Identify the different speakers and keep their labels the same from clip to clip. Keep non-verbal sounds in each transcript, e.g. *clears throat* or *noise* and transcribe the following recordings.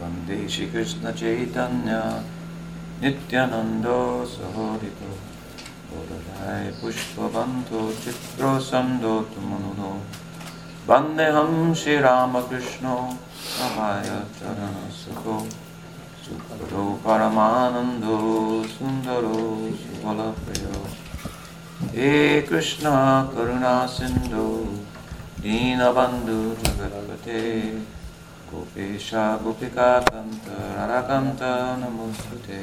Speaker 1: वन्दे श्रीकृष्णचैतन्य नित्यानन्दो सहोदितो बोधराय पुष्पबन्धो चित्रोसन्दोतु मनुनो। वन्देऽहं श्रीरामकृष्णो सहाय चरणसुखो। सुखदो परमानन्दो सुन्दरो सुफलप्रियो। हे कृष्ण करुणा सिन्धु दीनबन्धु जगत्पते गोपेशा गोपिकान्त राधाकान्त नमोस्तुते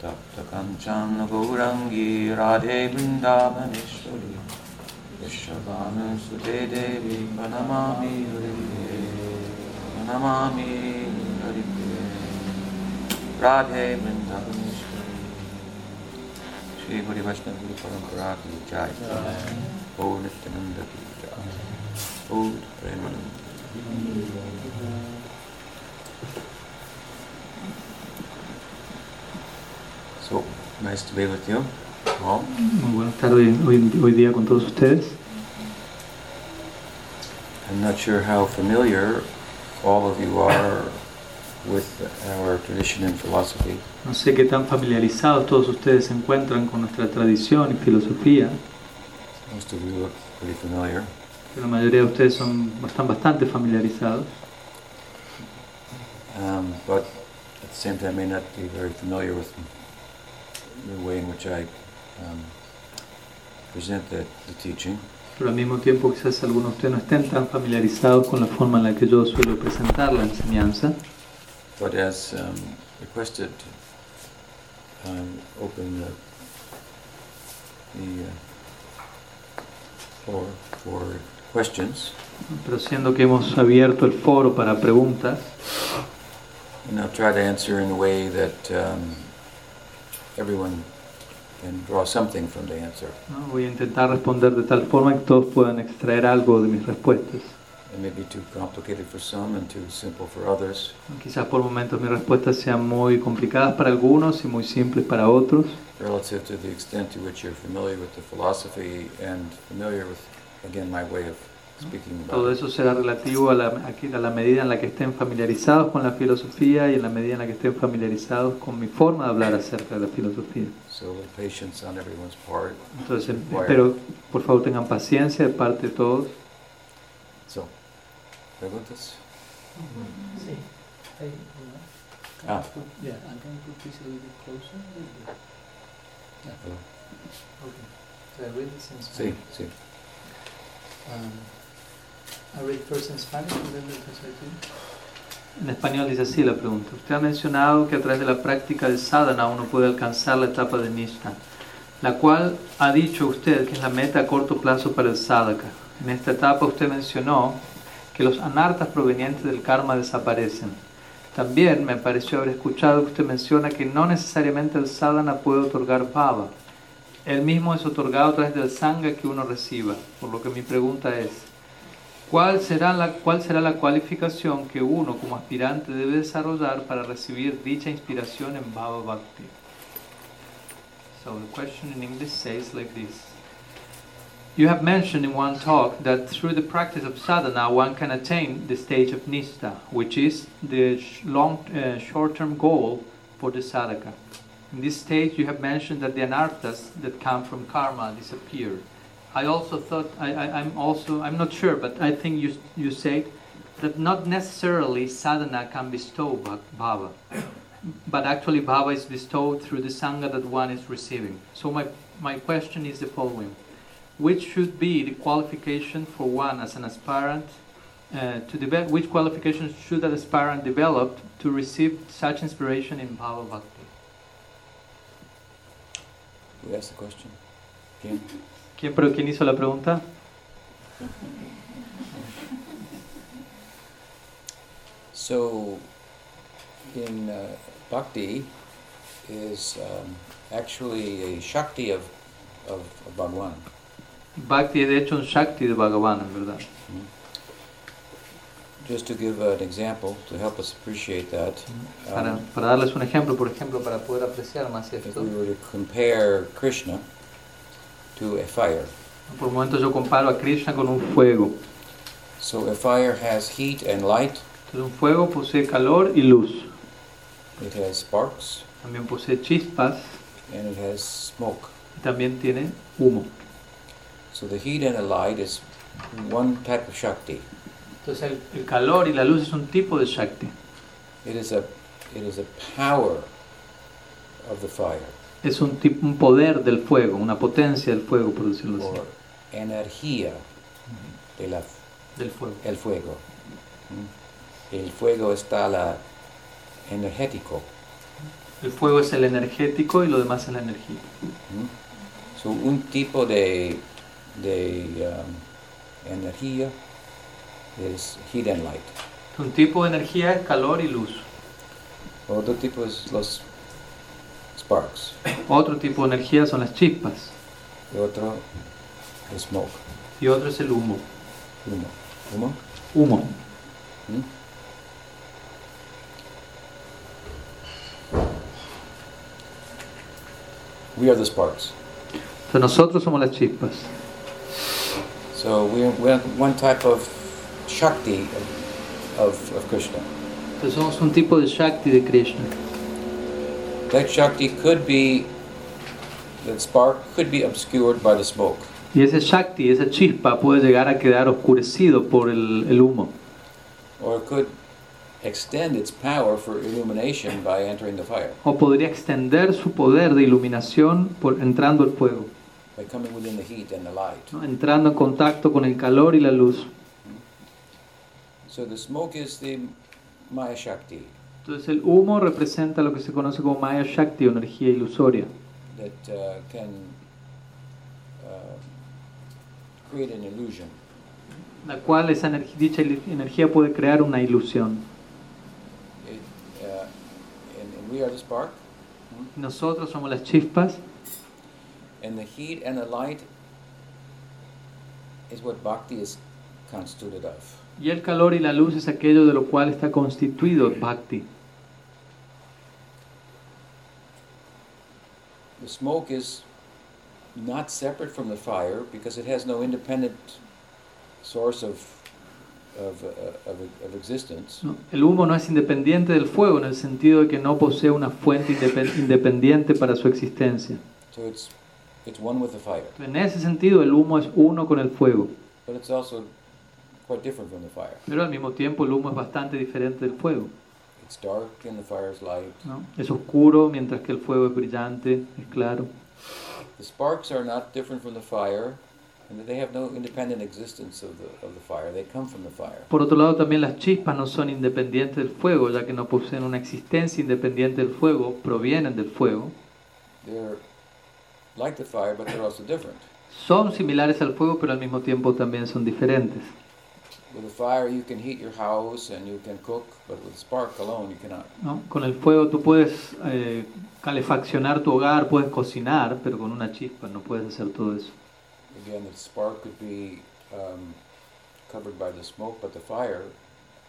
Speaker 1: तप्तकञ्चन गौरङ्गी राधे वृन्दावनेश्वरी विश्वभानुसुते देवी प्रणमामि हरिप्रिये प्रणमामि हरिप्रिये राधे वृन्दावनेश्वरी श्री गुरु वैष्णव गुरु परंपरा की जय ओ नित्यानंद की जय ओ Premanand So, nice to be with you all.
Speaker 2: Muy buenas tardes hoy, hoy día con todos ustedes.
Speaker 1: I'm not sure how familiar all of you are with our tradition and philosophy.
Speaker 2: No sé qué tan familiarizados todos ustedes se encuentran con nuestra tradición y filosofía,
Speaker 1: Most of you look pretty familiar.
Speaker 2: La mayoría de ustedes son, están bastante familiarizados.
Speaker 1: Um, but at the same time may not be very familiar with the way in which I um, present the, the teaching.
Speaker 2: Pero al mismo tiempo quizás algunos de ustedes no estén tan familiarizados con la forma en la que yo suelo presentar la enseñanza.
Speaker 1: But as um, requested, um, open the, the uh, floor for questions.
Speaker 2: Pero siendo que hemos abierto el foro para preguntas,
Speaker 1: And I'll try to answer in a way that um, everyone can draw something from the answer.
Speaker 2: ¿no? voy a intentar responder de tal forma que todos puedan extraer algo de mis respuestas.
Speaker 1: It may be too complicated for some and too simple for others.
Speaker 2: Quizás por momentos mis respuestas sean muy complicadas para algunos y muy simples para otros.
Speaker 1: relative to the extent to which you're familiar with the philosophy and familiar with, again, my way of speaking
Speaker 2: Todo
Speaker 1: about it.
Speaker 2: eso será relativo a la, a la medida en la que estén familiarizados con la filosofía y en la medida en la que estén familiarizados con mi forma de hablar acerca de la filosofía.
Speaker 1: So, a little patience on everyone's part.
Speaker 2: Entonces, espero, por favor, tengan paciencia de parte de todos.
Speaker 1: So, preguntas?
Speaker 3: Sí.
Speaker 1: Ah,
Speaker 3: yeah, I'm going to put this a little bit closer. Yeah.
Speaker 1: hello.
Speaker 3: Okay. So I read this in
Speaker 1: Sí, sí.
Speaker 3: It.
Speaker 2: En español dice así la pregunta. Usted ha mencionado que a través de la práctica del sadhana uno puede alcanzar la etapa de Nishta, la cual ha dicho usted que es la meta a corto plazo para el sadhaka. En esta etapa usted mencionó que los anartas provenientes del karma desaparecen. También me pareció haber escuchado que usted menciona que no necesariamente el sadhana puede otorgar bhava. El mismo es otorgado a través del sangha que uno reciba. Por lo que mi pregunta es, ¿Cuál será, la, ¿Cuál será la cualificación que uno como aspirante debe desarrollar para recibir dicha inspiración en Bhava Bhakti? So the question in English says like this. You have mentioned in one talk that through the practice of sadhana one can attain the stage of nishta, which is the long, uh, short-term goal for the sadhaka. In this stage, you have mentioned that the anarthas that come from karma disappear. I also thought I, I'm also I'm not sure, but I think you you said that not necessarily sadhana can bestow bha- bhava, but actually bhava is bestowed through the sangha that one is receiving. So my my question is the following: Which should be the qualification for one as an aspirant uh, to develop? Which qualifications should an aspirant develop to receive such inspiration in bhava bhakti?
Speaker 1: Who asked the question?
Speaker 2: ¿Quién, pero, ¿Quién hizo la pregunta?
Speaker 1: So, in uh, bhakti is um, actually a shakti of, of, of Bhagwan.
Speaker 2: Bhakti es de hecho un Shakti de Bhagavan, en verdad.
Speaker 1: Just to give an example to help us appreciate that,
Speaker 2: Para,
Speaker 1: um,
Speaker 2: para darles un ejemplo, por ejemplo, para poder apreciar más
Speaker 1: if
Speaker 2: esto,
Speaker 1: we were to compare Krishna to a fire,
Speaker 2: por un momento yo comparo a Krishna con un fuego.
Speaker 1: so a fire has heat and light,
Speaker 2: Entonces un fuego posee calor y luz.
Speaker 1: it has sparks,
Speaker 2: También posee chispas
Speaker 1: and it has smoke.
Speaker 2: y también tiene humo.
Speaker 1: So the heat and the light is one type of Shakti.
Speaker 2: Entonces el, el calor y la luz es un tipo de Shakti.
Speaker 1: It is a it is a power of the fire
Speaker 2: Es un, tipo, un poder del fuego, una potencia del fuego, por decirlo así.
Speaker 1: or energía de la,
Speaker 2: Del fuego.
Speaker 1: el fuego. El fuego está la energético.
Speaker 2: El fuego es el energético y lo demás es la energía.
Speaker 1: So, un tipo de, de um, energía es heat and light.
Speaker 2: Un tipo de energía es calor y luz.
Speaker 1: Otro tipo es los sparks.
Speaker 2: Otro tipo de energía son las chispas.
Speaker 1: Y otro es smoke.
Speaker 2: Y otro es el humo.
Speaker 1: Humo. Humo.
Speaker 2: Humo.
Speaker 1: ¿Mm? We are the sparks.
Speaker 2: Entonces nosotros somos las chispas.
Speaker 1: So we're, we're one type of Shakti of, of, Krishna.
Speaker 2: Entonces somos un tipo de Shakti de Krishna.
Speaker 1: That Shakti could be, that spark could be obscured by the smoke.
Speaker 2: Y ese Shakti, esa chispa puede llegar a quedar oscurecido por el, el humo.
Speaker 1: Or it could extend its power for illumination by entering the fire,
Speaker 2: O podría extender su poder de iluminación por entrando el fuego,
Speaker 1: by coming within the heat and the light.
Speaker 2: ¿no? entrando en contacto con el calor y la luz.
Speaker 1: So the smoke is the Maya Shakti
Speaker 2: Entonces el humo representa lo que se conoce como Maya Shakti o energía ilusoria,
Speaker 1: that uh, can uh, create an illusion.
Speaker 2: la cual esa energía, dicha energía puede crear una ilusión.
Speaker 1: It, uh, and, and we are the spark,
Speaker 2: Nosotros somos las chispas
Speaker 1: and the heat and the light is what bhakti is constituted of.
Speaker 2: Y el calor y la luz es aquello de lo cual está constituido el Bhakti.
Speaker 1: The smoke is not separate from the fire because it has no independent source of, of, uh, of, of existence.
Speaker 2: ¿no? El humo no es independiente del fuego en el sentido de que no posee una fuente indepen- independiente para su existencia.
Speaker 1: So it's, it's one with the fire.
Speaker 2: En ese sentido el humo es uno con el fuego,
Speaker 1: But it's also quite different from the fire.
Speaker 2: pero al mismo tiempo el humo es bastante diferente del fuego.
Speaker 1: It's dark and the fire is light.
Speaker 2: ¿no? Es oscuro mientras que el fuego es brillante, es claro.
Speaker 1: The sparks are not different from the fire.
Speaker 2: Por otro lado, también las chispas no son independientes del fuego, ya que no poseen una existencia independiente del fuego, provienen del fuego.
Speaker 1: Like the fire, but also.
Speaker 2: Son similares al fuego, pero al mismo tiempo también son diferentes.
Speaker 1: With the fire, you can heat your house and you can cook, but with spark alone, you cannot.
Speaker 2: ¿no? Con el fuego tú puedes eh, calefaccionar tu hogar, puedes cocinar, pero con una chispa no puedes hacer todo eso.
Speaker 1: Again, the spark could be um, covered by the smoke, but the fire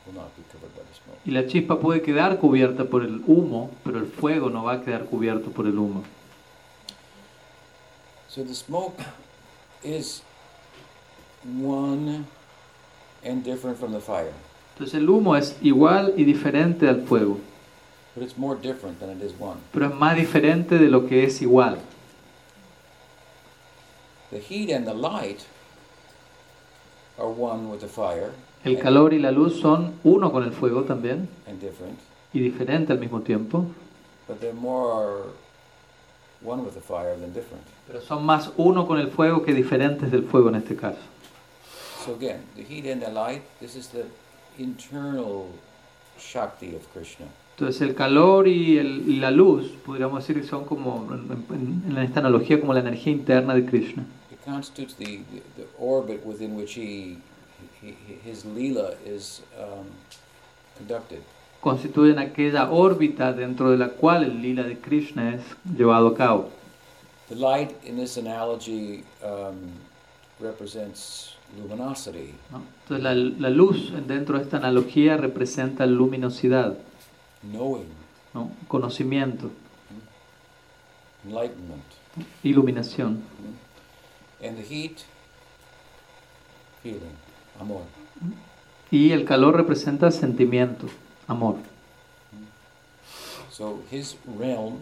Speaker 1: will not be covered by the smoke.
Speaker 2: Y la chispa puede quedar cubierta por el humo, pero el fuego no va a quedar cubierto por el humo.
Speaker 1: So the smoke is one and different from the fire,
Speaker 2: Entonces el humo es igual y diferente al fuego,
Speaker 1: but it's more different than it is one.
Speaker 2: pero es más diferente de lo que es igual.
Speaker 1: The heat and the light are one with the fire
Speaker 2: El calor y la luz son uno con el fuego también
Speaker 1: and different,
Speaker 2: y diferente al mismo tiempo,
Speaker 1: but they're more one with the fire than different.
Speaker 2: pero son más uno con el fuego que diferentes del fuego en este caso.
Speaker 1: So again, the heat and the light, this is the internal Shakti of Krishna.
Speaker 2: Entonces el calor y, el- y la luz, podríamos decir que son como, en, en esta analogía, como la energía interna de Krishna.
Speaker 1: It constitutes the, the, the orbit within which he, he, he- his lila is um, conducted.
Speaker 2: constituyen aquella órbita dentro de la cual el lila de Krishna es llevado a cabo.
Speaker 1: The light in this analogy um, represents luminosity.
Speaker 2: ¿no? Entonces la, la luz dentro de esta analogía representa luminosidad,
Speaker 1: knowing,
Speaker 2: ¿no? conocimiento,
Speaker 1: enlightenment.
Speaker 2: iluminación.
Speaker 1: And the heat, feeling, amor.
Speaker 2: Y el calor representa sentimiento, amor.
Speaker 1: So his realm,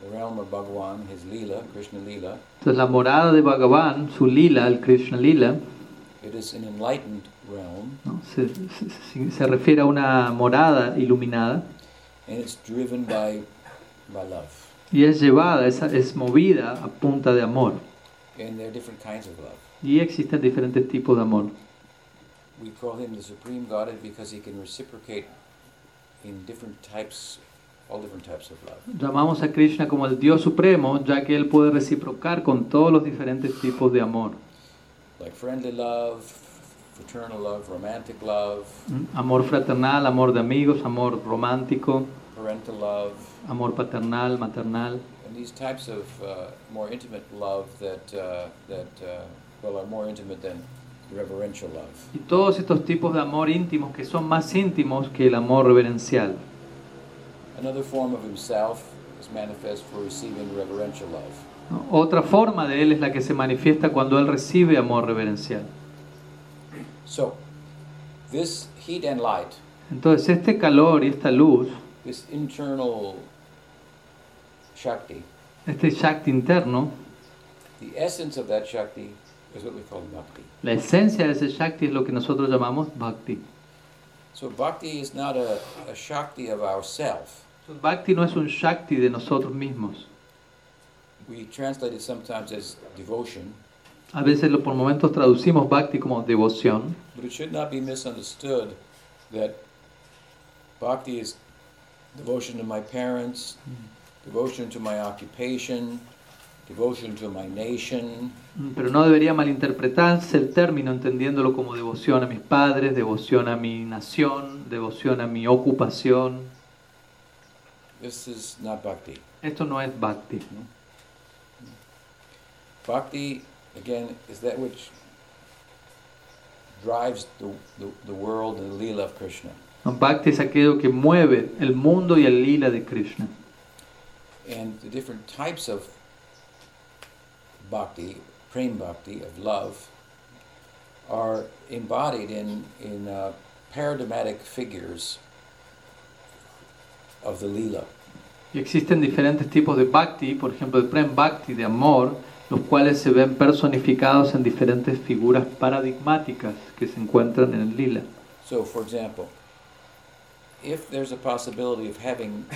Speaker 1: the realm of Bhagavan, his lila, Krishna lila,
Speaker 2: Entonces la morada de Bhagavan, su lila, el Krishna lila,
Speaker 1: it is an enlightened realm,
Speaker 2: ¿no? se, se- se refiere a una morada iluminada
Speaker 1: and it's driven by by love.
Speaker 2: y es llevada, es, es movida a punta de amor.
Speaker 1: And there are different kinds of love.
Speaker 2: Y existen diferentes tipos de amor.
Speaker 1: We call him the supreme Godhead because he can reciprocate in different types, all different types of love.
Speaker 2: Llamamos a Krishna como el Dios Supremo, ya que Él puede reciprocar con todos los diferentes tipos de amor.
Speaker 1: Like friendly love, fraternal love, romantic love,
Speaker 2: ¿Mm? Amor fraternal, amor de amigos, amor romántico,
Speaker 1: parental love,
Speaker 2: amor paternal, maternal.
Speaker 1: and these types of uh, more intimate love that uh, that uh, well are more intimate than reverential love.
Speaker 2: Y todos estos tipos de amor íntimos que son más íntimos que el amor reverencial.
Speaker 1: Another form of himself is manifest for receiving reverential love.
Speaker 2: ¿No? Otra forma de Él es la que se manifiesta cuando Él recibe amor reverencial.
Speaker 1: So, this heat and light,
Speaker 2: Entonces este calor y esta luz,
Speaker 1: this internal Shakti,
Speaker 2: este Shakti interno,
Speaker 1: the essence of that Shakti is what we call Bhakti.
Speaker 2: la esencia de ese Shakti es lo que nosotros llamamos Bhakti.
Speaker 1: So Bhakti is not a, a Shakti of ourself.
Speaker 2: Entonces, Bhakti no es un Shakti de nosotros mismos.
Speaker 1: We translate it sometimes as devotion,
Speaker 2: A veces lo, por momentos traducimos Bhakti como devoción,
Speaker 1: but it should not be misunderstood that Bhakti is devotion to my parents, devotion to my occupation, devotion to my nation,
Speaker 2: Mm, pero no debería malinterpretarse el término entendiéndolo como devoción a mis padres, devoción a mi nación, devoción a mi ocupación.
Speaker 1: This is not bhakti.
Speaker 2: Esto no es Bhakti.
Speaker 1: Bhakti, again, is that which drives the, the, the world and the lila of Krishna.
Speaker 2: Bhakti es aquello que mueve el mundo y el lila de Krishna.
Speaker 1: And the different types of bhakti, prem bhakti, of love, are embodied in, in uh, paradigmatic figures of the lila.
Speaker 2: Y existen diferentes tipos de Bhakti, por ejemplo, de Prem Bhakti, de amor, los cuales se ven personificados en diferentes figuras paradigmáticas que se encuentran en el lila.
Speaker 1: So, for example, if there's a possibility of having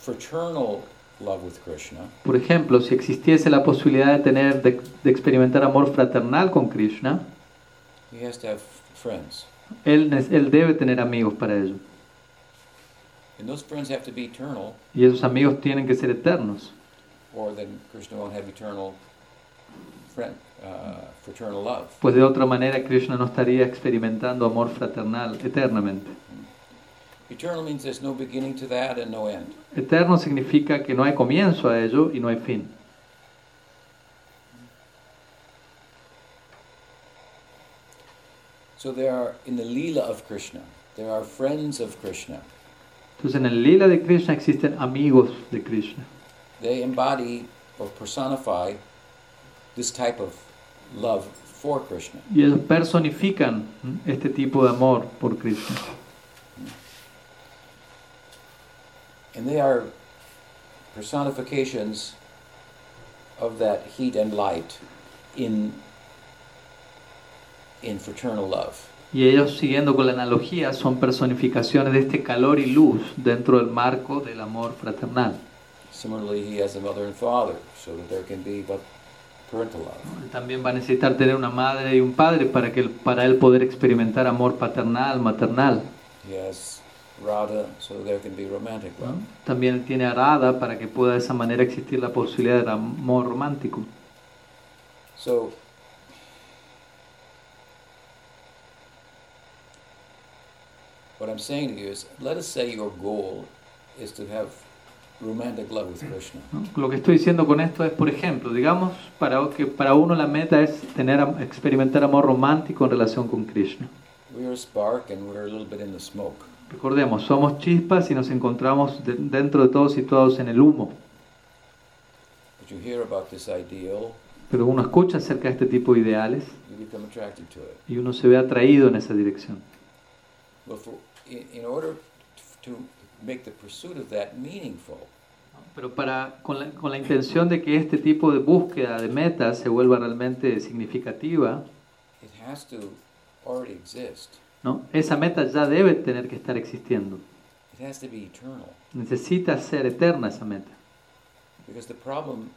Speaker 1: fraternal love with Krishna,
Speaker 2: Por ejemplo, si existiese la posibilidad de tener, de, de experimentar amor fraternal con Krishna,
Speaker 1: he has to have friends.
Speaker 2: él, él debe tener amigos para ello.
Speaker 1: And those friends have to be eternal,
Speaker 2: Y esos amigos tienen que ser eternos.
Speaker 1: or then Krishna won't have eternal friend, uh, fraternal love.
Speaker 2: Pues de otra manera Krishna no estaría experimentando amor fraternal eternamente.
Speaker 1: Eternal means there's no beginning to that and no end.
Speaker 2: Eterno significa que no hay comienzo a ello y no hay fin.
Speaker 1: So there are, in the Leela of Krishna, there are friends of Krishna.
Speaker 2: Entonces en el lila de Krishna existen amigos de Krishna.
Speaker 1: They embody or personify this type of love for Krishna.
Speaker 2: Y ellos personifican este tipo de amor por Krishna.
Speaker 1: And they are personifications of that heat and light in, in fraternal love.
Speaker 2: Y ellos, siguiendo con la analogía, son personificaciones de este calor y luz dentro del marco del amor fraternal.
Speaker 1: Similarly, he has a mother and father, so that there can be but
Speaker 2: También va a necesitar tener una madre y un padre para, que, para él poder experimentar amor paternal, maternal.
Speaker 1: Has Radha, so there can be romantic
Speaker 2: ¿no?
Speaker 1: love.
Speaker 2: También tiene a Radha para que pueda de esa manera existir la posibilidad del amor romántico.
Speaker 1: So, what I'm saying to you is, let us say your goal is to have
Speaker 2: ¿no? Lo que estoy diciendo con esto es, por ejemplo, digamos para que para uno la meta es tener experimentar amor romántico en relación con Krishna.
Speaker 1: We're a spark and we're a little bit in the smoke.
Speaker 2: Recordemos, somos chispas y nos encontramos de- dentro de todos y todos en el humo. Pero uno escucha acerca de este tipo de ideales y uno se ve atraído en esa dirección.
Speaker 1: Well, for, in, in order to make the pursuit of that meaningful,
Speaker 2: Pero para, con, la, con la intención de que este tipo de búsqueda de metas se vuelva realmente significativa,
Speaker 1: it has to already exist.
Speaker 2: ¿no? esa meta ya debe tener que estar existiendo.
Speaker 1: It has to be eternal.
Speaker 2: Necesita ser eterna esa meta.
Speaker 1: Because the problem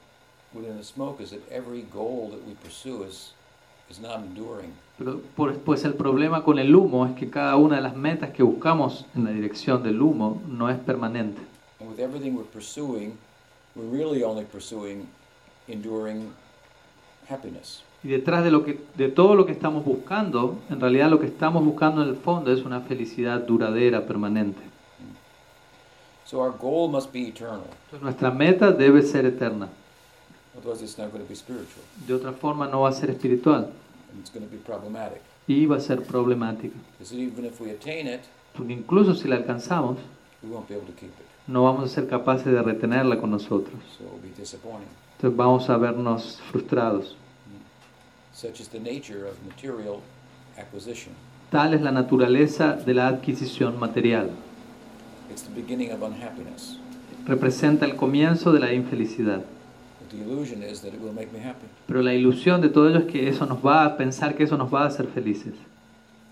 Speaker 1: within the smoke is that every goal that we pursue is, is not enduring.
Speaker 2: Pues el problema con el humo es que cada una de las metas que buscamos en la dirección del humo no es permanente.
Speaker 1: And with everything we're pursuing, we're really only pursuing enduring happiness.
Speaker 2: Y detrás de, lo que, de todo lo que estamos buscando, en realidad lo que estamos buscando en el fondo es una felicidad duradera, permanente.
Speaker 1: So our goal must be eternal.
Speaker 2: Entonces nuestra meta debe ser eterna.
Speaker 1: Otherwise, it's not going to be spiritual.
Speaker 2: De otra forma no va a ser espiritual
Speaker 1: And it's going to be problematic.
Speaker 2: y va a ser problemática.
Speaker 1: Because even if we attain it,
Speaker 2: Porque incluso si la alcanzamos,
Speaker 1: we won't be able to keep it.
Speaker 2: no vamos a ser capaces de retenerla con nosotros.
Speaker 1: So be disappointing.
Speaker 2: Entonces vamos a vernos frustrados.
Speaker 1: Such is the nature of material acquisition.
Speaker 2: Tal es la naturaleza de la adquisición material.
Speaker 1: It's the beginning of unhappiness.
Speaker 2: Representa el comienzo de la infelicidad. Pero la ilusión de todo ello es que eso nos va a pensar que eso nos va a hacer felices.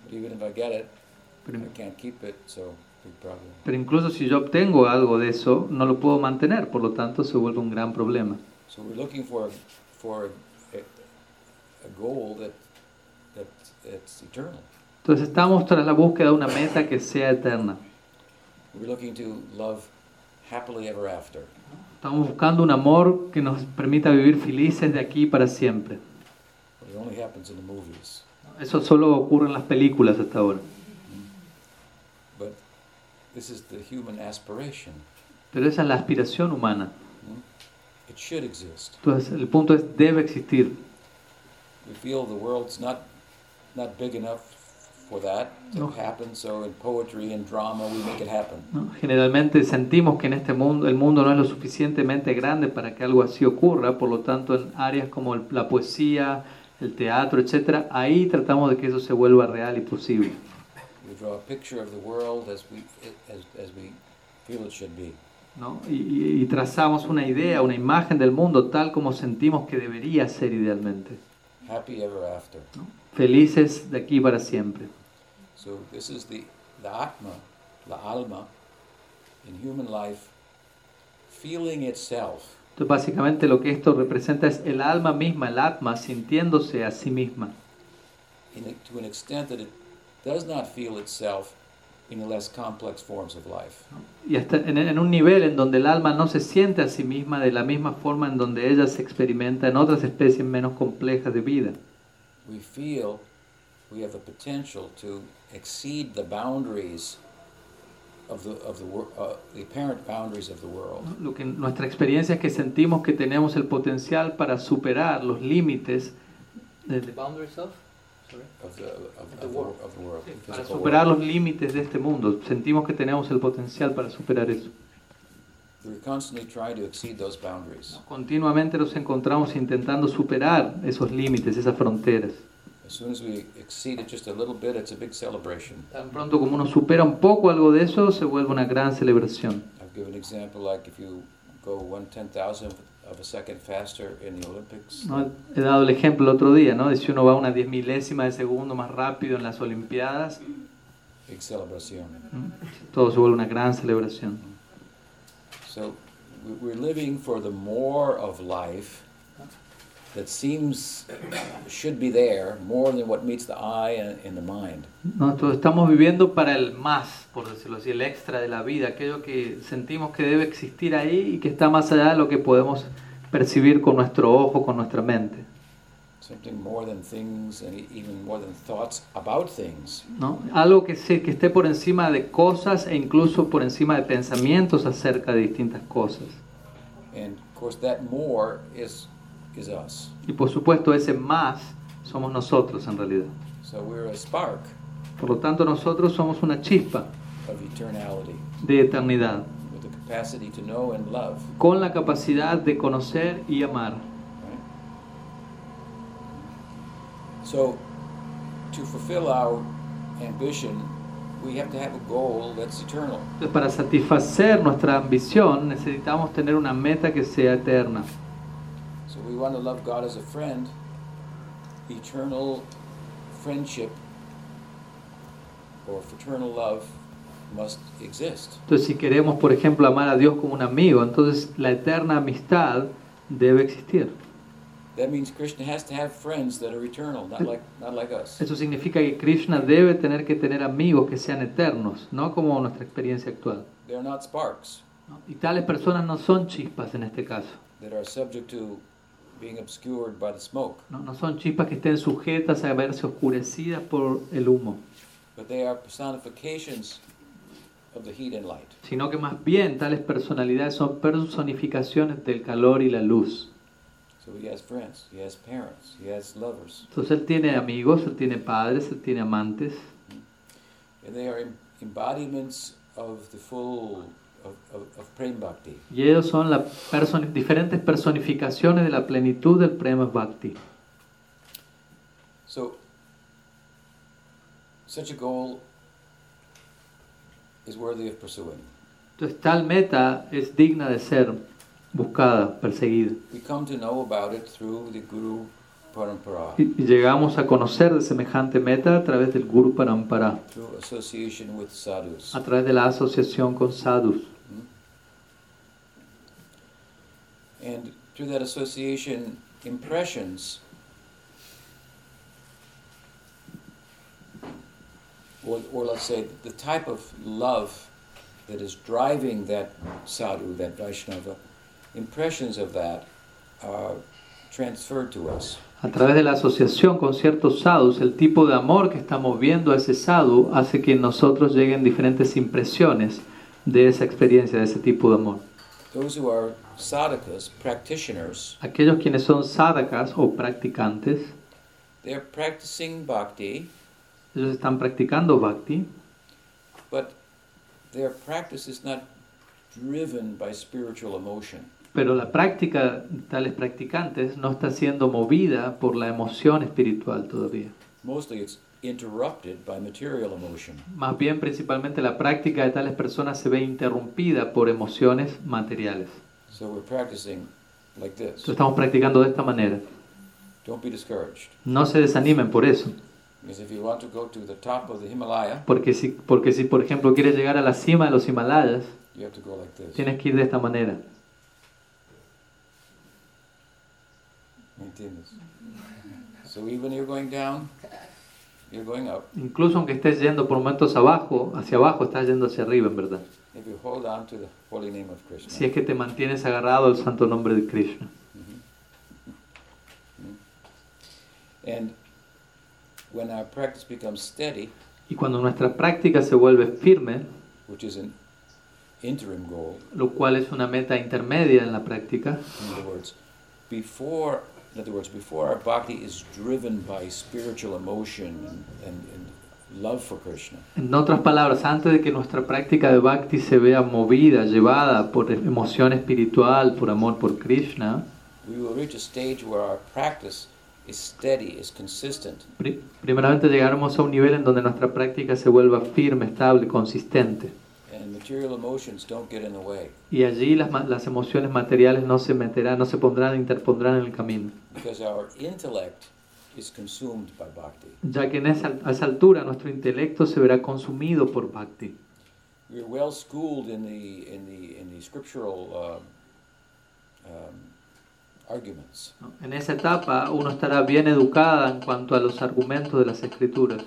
Speaker 1: But even if I get it,
Speaker 2: Pero,
Speaker 1: I can't keep it, so big problem.
Speaker 2: pero incluso si yo obtengo algo de eso, no lo puedo mantener, por lo tanto se vuelve un gran problema.
Speaker 1: So we're looking for for a, a goal that that that's eternal.
Speaker 2: Entonces estamos tras la búsqueda de una meta que sea eterna. Estamos buscando un amor que nos permita vivir felices de aquí para siempre. Eso solo ocurre en las películas hasta ahora.
Speaker 1: But this is the human aspiration.
Speaker 2: Pero esa es la aspiración humana.
Speaker 1: Exist.
Speaker 2: Entonces el punto es, debe existir.
Speaker 1: We feel the world's not not big enough for that to
Speaker 2: No.
Speaker 1: happen. So in poetry and drama, we make it happen.
Speaker 2: ¿no? Generalmente sentimos que en este mundo el mundo no es lo suficientemente grande para que algo así ocurra, por lo tanto en áreas como el- la poesía, el teatro, etcétera, ahí tratamos de que eso se vuelva real y posible.
Speaker 1: We draw a picture of the world as we as, as we feel it should be.
Speaker 2: ¿no? Y, y- trazamos una idea, una imagen del mundo tal como sentimos que debería ser idealmente.
Speaker 1: Happy ever after.
Speaker 2: Felices de aquí para siempre.
Speaker 1: So this is the the atma, la alma, in human life, feeling itself
Speaker 2: Entonces básicamente lo que esto representa es el alma misma, el atma, sintiéndose a sí misma.
Speaker 1: in a, to an extent that it does not feel itself in the less complex forms of life.
Speaker 2: Y hasta en, en un nivel en donde el alma no se siente a sí misma de la misma forma en donde ella se experimenta en otras especies menos complejas de vida.
Speaker 1: We feel we have the potential to exceed the boundaries of the of the uh, the apparent boundaries of the world.
Speaker 2: Lo que nuestra experiencia es que sentimos que tenemos el potencial para superar los límites de-
Speaker 3: The boundaries of? Sorry.
Speaker 1: Of the, of,
Speaker 3: The
Speaker 1: of the,
Speaker 3: world.
Speaker 1: of the world, the
Speaker 2: para superar
Speaker 1: world.
Speaker 2: los límites de este mundo. Sentimos que tenemos el potencial para superar eso.
Speaker 1: We're constantly trying to exceed those boundaries.
Speaker 2: Continuamente nos encontramos intentando superar esos límites, esas fronteras.
Speaker 1: As soon as we exceed it just a little bit, it's a big celebration.
Speaker 2: Tan pronto como uno supera un poco algo de eso, se vuelve una gran celebración.
Speaker 1: I've given an example like if you go one ten thousandth of a second faster in the Olympics,
Speaker 2: ¿no? He dado el ejemplo el otro día, ¿no? De si uno va una diez milésima de segundo más rápido en las Olimpiadas,
Speaker 1: big celebration.
Speaker 2: ¿no? todo se vuelve una gran celebración.
Speaker 1: So we- we're living for the more of life that seems should be there more than what meets the eye and, and the mind.
Speaker 2: ¿no? Entonces estamos viviendo para el más, por decirlo así, el extra de la vida, aquello que sentimos que debe existir ahí y que está más allá de lo que podemos percibir con nuestro ojo, con nuestra mente.
Speaker 1: something more than things and even more than thoughts about things.
Speaker 2: ¿no? Algo que, se- que esté por encima de cosas e incluso por encima de pensamientos acerca de distintas cosas.
Speaker 1: And of course, that more is is us.
Speaker 2: Y por supuesto ese más somos nosotros en realidad.
Speaker 1: So we're a spark
Speaker 2: Por lo tanto nosotros somos una chispa
Speaker 1: of eternality
Speaker 2: de eternidad,
Speaker 1: with the capacity to know and love.
Speaker 2: con la capacidad de conocer y amar.
Speaker 1: Right? So, to fulfill our ambition, we have to have a goal that's eternal.
Speaker 2: Para satisfacer nuestra ambición necesitamos tener una meta que sea eterna.
Speaker 1: We want to love God as a friend. Eternal friendship or fraternal love must exist.
Speaker 2: Entonces si queremos, por ejemplo, amar a Dios como un amigo, entonces la eterna amistad debe existir.
Speaker 1: That means Krishna has to have friends that are eternal, not like not like us.
Speaker 2: Eso significa que Krishna debe tener que tener amigos que sean eternos, no como nuestra experiencia actual.
Speaker 1: They're not sparks.
Speaker 2: Y tales personas no son chispas en este caso.
Speaker 1: that are subject to being obscured by the smoke,
Speaker 2: No, no son chispas que estén sujetas a verse oscurecidas por el humo,
Speaker 1: but they are personifications of the heat and light.
Speaker 2: sino que más bien tales personalidades son personificaciones del calor y la luz.
Speaker 1: So he has friends, he has parents, he has lovers,
Speaker 2: Entonces él tiene amigos, él tiene padres, él tiene amantes,
Speaker 1: and they are em- embodiments of the full
Speaker 2: y ellos son las person- diferentes personificaciones de la plenitud del Prema Bhakti.
Speaker 1: So such a goal is worthy of pursuing.
Speaker 2: Entonces tal meta es digna de ser buscada, perseguida.
Speaker 1: We come to know about it through the Guru Parampara,
Speaker 2: Y y llegamos a conocer de semejante meta a través del Guru Parampara,
Speaker 1: through association with sadhus.
Speaker 2: a través de la asociación con sadhus.
Speaker 1: And through that association, impressions or, or let's say the type of love that is driving that sadhu, that Vaishnava, impressions of that are transferred to us.
Speaker 2: A través de la asociación con ciertos sadhus, el tipo de amor que está moviendo a ese sadhu hace que nosotros lleguen diferentes impresiones de esa experiencia, de ese tipo de amor.
Speaker 1: Those who are sadhakas, practitioners,
Speaker 2: Aquellos quienes son sadhakas o practicantes,
Speaker 1: they're practicing bhakti,
Speaker 2: ellos están practicando bhakti,
Speaker 1: but their practice is not driven by spiritual emotion.
Speaker 2: pero la práctica de tales practicantes no está siendo movida por la emoción espiritual todavía.
Speaker 1: Mostly it's interrupted by material emotion.
Speaker 2: Más bien, principalmente la práctica de tales personas se ve interrumpida por emociones materiales.
Speaker 1: So we're practicing like this.
Speaker 2: Entonces estamos practicando de esta manera.
Speaker 1: Don't be discouraged.
Speaker 2: No se desanimen por eso,
Speaker 1: Because if you want to go to the top of the Himalaya,
Speaker 2: porque si, porque si por ejemplo quieres llegar a la cima de los Himalayas,
Speaker 1: like this.
Speaker 2: tienes que ir de esta manera.
Speaker 1: ¿Me entiendes? So even you're going down, you're going up.
Speaker 2: Incluso aunque estés yendo por momentos abajo, hacia abajo, estás yendo hacia arriba en verdad.
Speaker 1: If you hold on to the holy name of Krishna.
Speaker 2: Si es que te mantienes agarrado al santo nombre de Krishna.
Speaker 1: And when our practice becomes steady,
Speaker 2: Y cuando nuestra práctica se vuelve firme,
Speaker 1: which is an interim goal,
Speaker 2: lo cual es una meta intermedia en la práctica,
Speaker 1: before, in other words, before our bhakti is driven by spiritual emotion and, and, and love for Krishna,
Speaker 2: En otras palabras, antes de que nuestra práctica de bhakti se vea movida, llevada por emoción espiritual, por amor por Krishna,
Speaker 1: we will reach a stage where our practice is steady, is consistent,
Speaker 2: pri- primeramente llegaremos a un nivel en donde nuestra práctica se vuelva firme, estable, consistente.
Speaker 1: and material emotions don't get in the way.
Speaker 2: Y allí las, las emociones materiales no se meterán, no se pondrán, interpondrán en el camino.
Speaker 1: Because our intellect
Speaker 2: Ya que en esa, a esa altura nuestro intelecto se verá consumido por bhakti. En esa etapa uno estará bien educada en cuanto a los argumentos de las escrituras.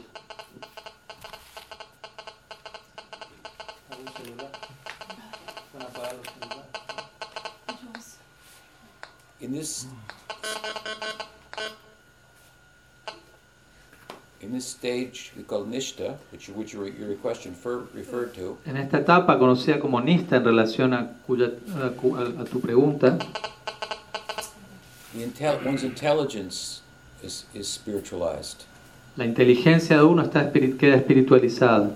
Speaker 1: This stage, we call nishta, which, which your, your question fer, referred to,
Speaker 2: En esta etapa, conocida como nista en relación a, cuya- a a- tu pregunta,
Speaker 1: the intel, one's intelligence is, is spiritualized.
Speaker 2: la inteligencia de uno está espiri- queda espiritualizada.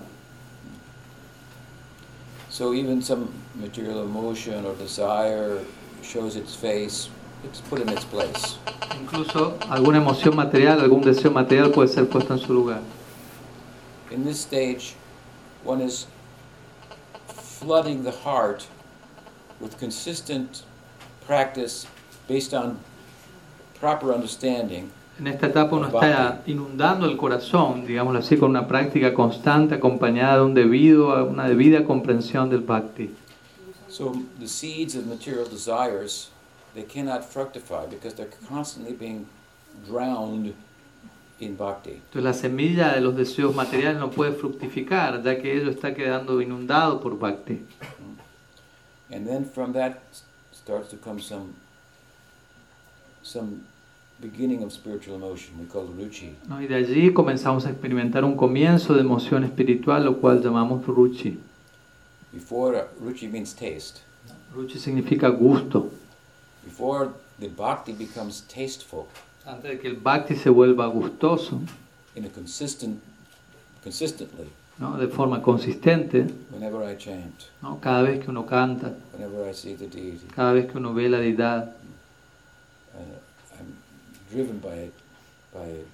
Speaker 1: So even some material emotion or desire shows its face, it's put in its place.
Speaker 2: Incluso alguna emoción material, algún deseo material puede ser puesto en su lugar.
Speaker 1: In this stage, one is flooding the heart with consistent practice based on proper understanding
Speaker 2: En esta etapa uno está inundando el corazón, digámoslo así, con una práctica constante acompañada de un debido, una debida comprensión del bhakti.
Speaker 1: So the seeds of material desires, they cannot fructify because they're constantly being drowned in bhakti.
Speaker 2: Entonces la semilla de los deseos materiales no puede fructificar, ya que ello está quedando inundado por bhakti.
Speaker 1: And then from that starts to come some some beginning of spiritual emotion. We call it ruchi.
Speaker 2: ¿no? Y de allí comenzamos a experimentar un comienzo de emoción espiritual, lo cual llamamos ruchi.
Speaker 1: Before uh, ruchi means taste.
Speaker 2: Ruchi significa gusto.
Speaker 1: Before the bhakti becomes tasteful
Speaker 2: Antes de que el bhakti se vuelva gustoso,
Speaker 1: in a consistent consistently
Speaker 2: ¿no? de forma consistente,
Speaker 1: whenever I chant,
Speaker 2: ¿no? cada vez que uno canta,
Speaker 1: whenever I see the deity,
Speaker 2: cada vez que uno ve la deidad,
Speaker 1: I'm driven by by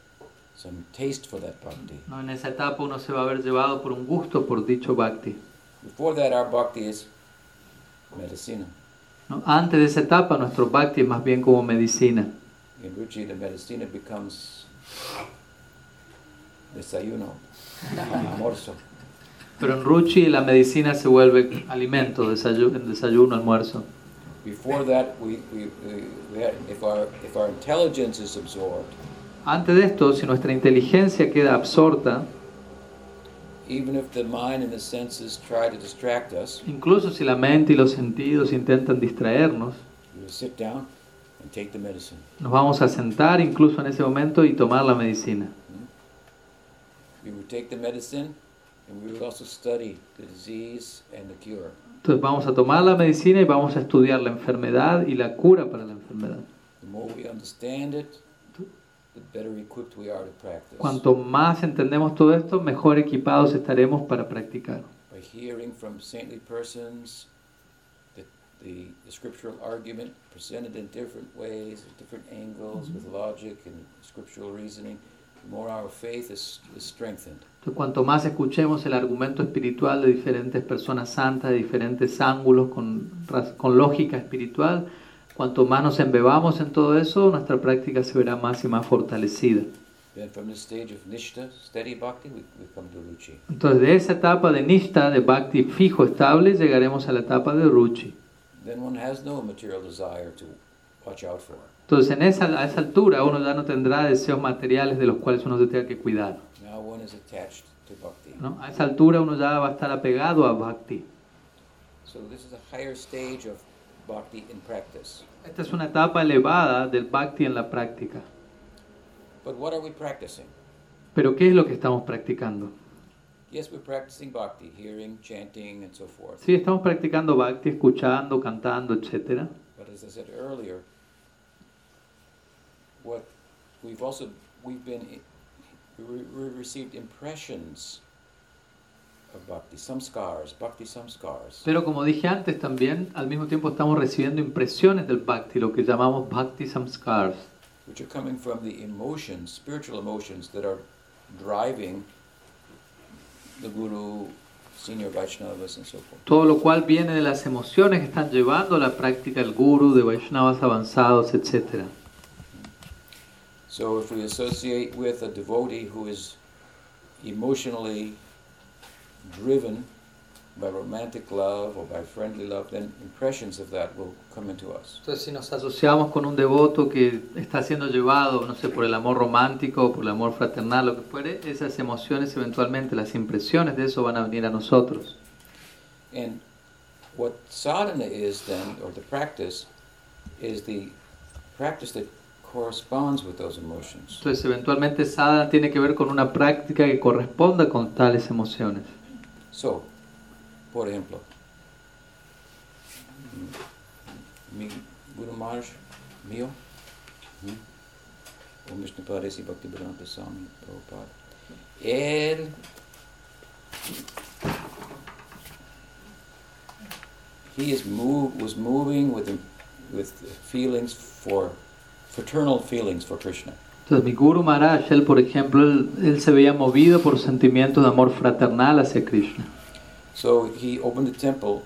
Speaker 1: some taste for that bhakti.
Speaker 2: ¿no? en esa etapa uno se va a ver llevado por un gusto por dicho bhakti.
Speaker 1: Before that, our bhakti is medicina.
Speaker 2: ¿No? Antes de esa etapa nuestro bhakti es más bien como medicina.
Speaker 1: In ruchi, the medicina becomes desayuno, *laughs* almuerzo.
Speaker 2: Pero en Ruchi la medicina se vuelve alimento, desayuno, desayuno almuerzo.
Speaker 1: Before that, we, we, we, we had, if our if our intelligence is absorbed,
Speaker 2: Antes de esto, si nuestra inteligencia queda absorta,
Speaker 1: even if the mind and the senses try to distract us,
Speaker 2: incluso si la mente y los sentidos intentan distraernos,
Speaker 1: we will sit down and take the medicine.
Speaker 2: nos vamos a sentar incluso en ese momento y tomar la medicina.
Speaker 1: We would take the medicine, and we would also study the disease and the cure.
Speaker 2: Entonces vamos a tomar la medicina y vamos a estudiar la enfermedad y la cura para la enfermedad.
Speaker 1: The more we understand it,
Speaker 2: Cuanto más entendemos todo esto, mejor equipados estaremos para practicar.
Speaker 1: By hearing from saintly persons the, the, the scriptural argument presented in different ways, at different angles, with logic and scriptural reasoning, the more our faith is, is strengthened.
Speaker 2: Entonces, cuanto más escuchemos el argumento espiritual de diferentes personas santas, de diferentes ángulos, con, con lógica espiritual, cuanto más nos embebamos en todo eso, nuestra práctica se verá más y más fortalecida.
Speaker 1: Then from this stage of nishta, steady bhakti, we, we come to ruchi.
Speaker 2: Entonces, de esa etapa de nishta, de bhakti fijo, estable, llegaremos a la etapa de ruchi.
Speaker 1: Then one has no material desire to watch out for.
Speaker 2: Entonces, en esa, a esa altura, uno ya no tendrá deseos materiales de los cuales uno se tenga que cuidar.
Speaker 1: Now one is attached to bhakti.
Speaker 2: ¿no? A esa altura, uno ya va a estar apegado a bhakti.
Speaker 1: So this is a higher stage of bhakti in practice.
Speaker 2: Esta es una etapa elevada del bhakti en la práctica.
Speaker 1: But what are we practicing?
Speaker 2: Pero, ¿qué es lo que estamos practicando?
Speaker 1: Yes, we're practicing bhakti, hearing, chanting, and so forth.
Speaker 2: Sí, estamos practicando bhakti, escuchando, cantando, etc.
Speaker 1: But as I said earlier, what we've also we've been we received impressions of bhakti, samskars, bhakti samskars.
Speaker 2: Pero como dije antes también, al mismo tiempo estamos recibiendo impresiones del bhakti, lo que llamamos bhakti samskars,
Speaker 1: which are coming from the emotions, spiritual emotions that are driving the guru, senior Vaishnavas, and so forth.
Speaker 2: todo lo cual viene de las emociones que están llevando a la práctica del guru, de Vaishnavas avanzados, etc.
Speaker 1: So if we associate with a devotee who is emotionally driven by romantic love or by friendly love, then impressions of that will come into us.
Speaker 2: Entonces, si nos asociamos con un devoto que está siendo llevado, no sé, por el amor romántico, por el amor fraternal, lo que fuere, esas emociones eventualmente, las impresiones de eso van a venir a nosotros.
Speaker 1: And what sadhana is then, or the practice, is the practice that corresponds with those emotions.
Speaker 2: Entonces, eventualmente sadhana tiene que ver con una práctica que corresponda con tales emociones.
Speaker 1: So, por ejemplo, mi Guru Maharaj mío, o Vishnupadesi Bhaktivedanta Swami Prabhupada, él he is move, was moving with, with feelings for, fraternal feelings for Krishna.
Speaker 2: Entonces, mi Guru Maharaj, él, por ejemplo, él, él se veía movido por sentimientos de amor fraternal hacia Krishna.
Speaker 1: So he opened temple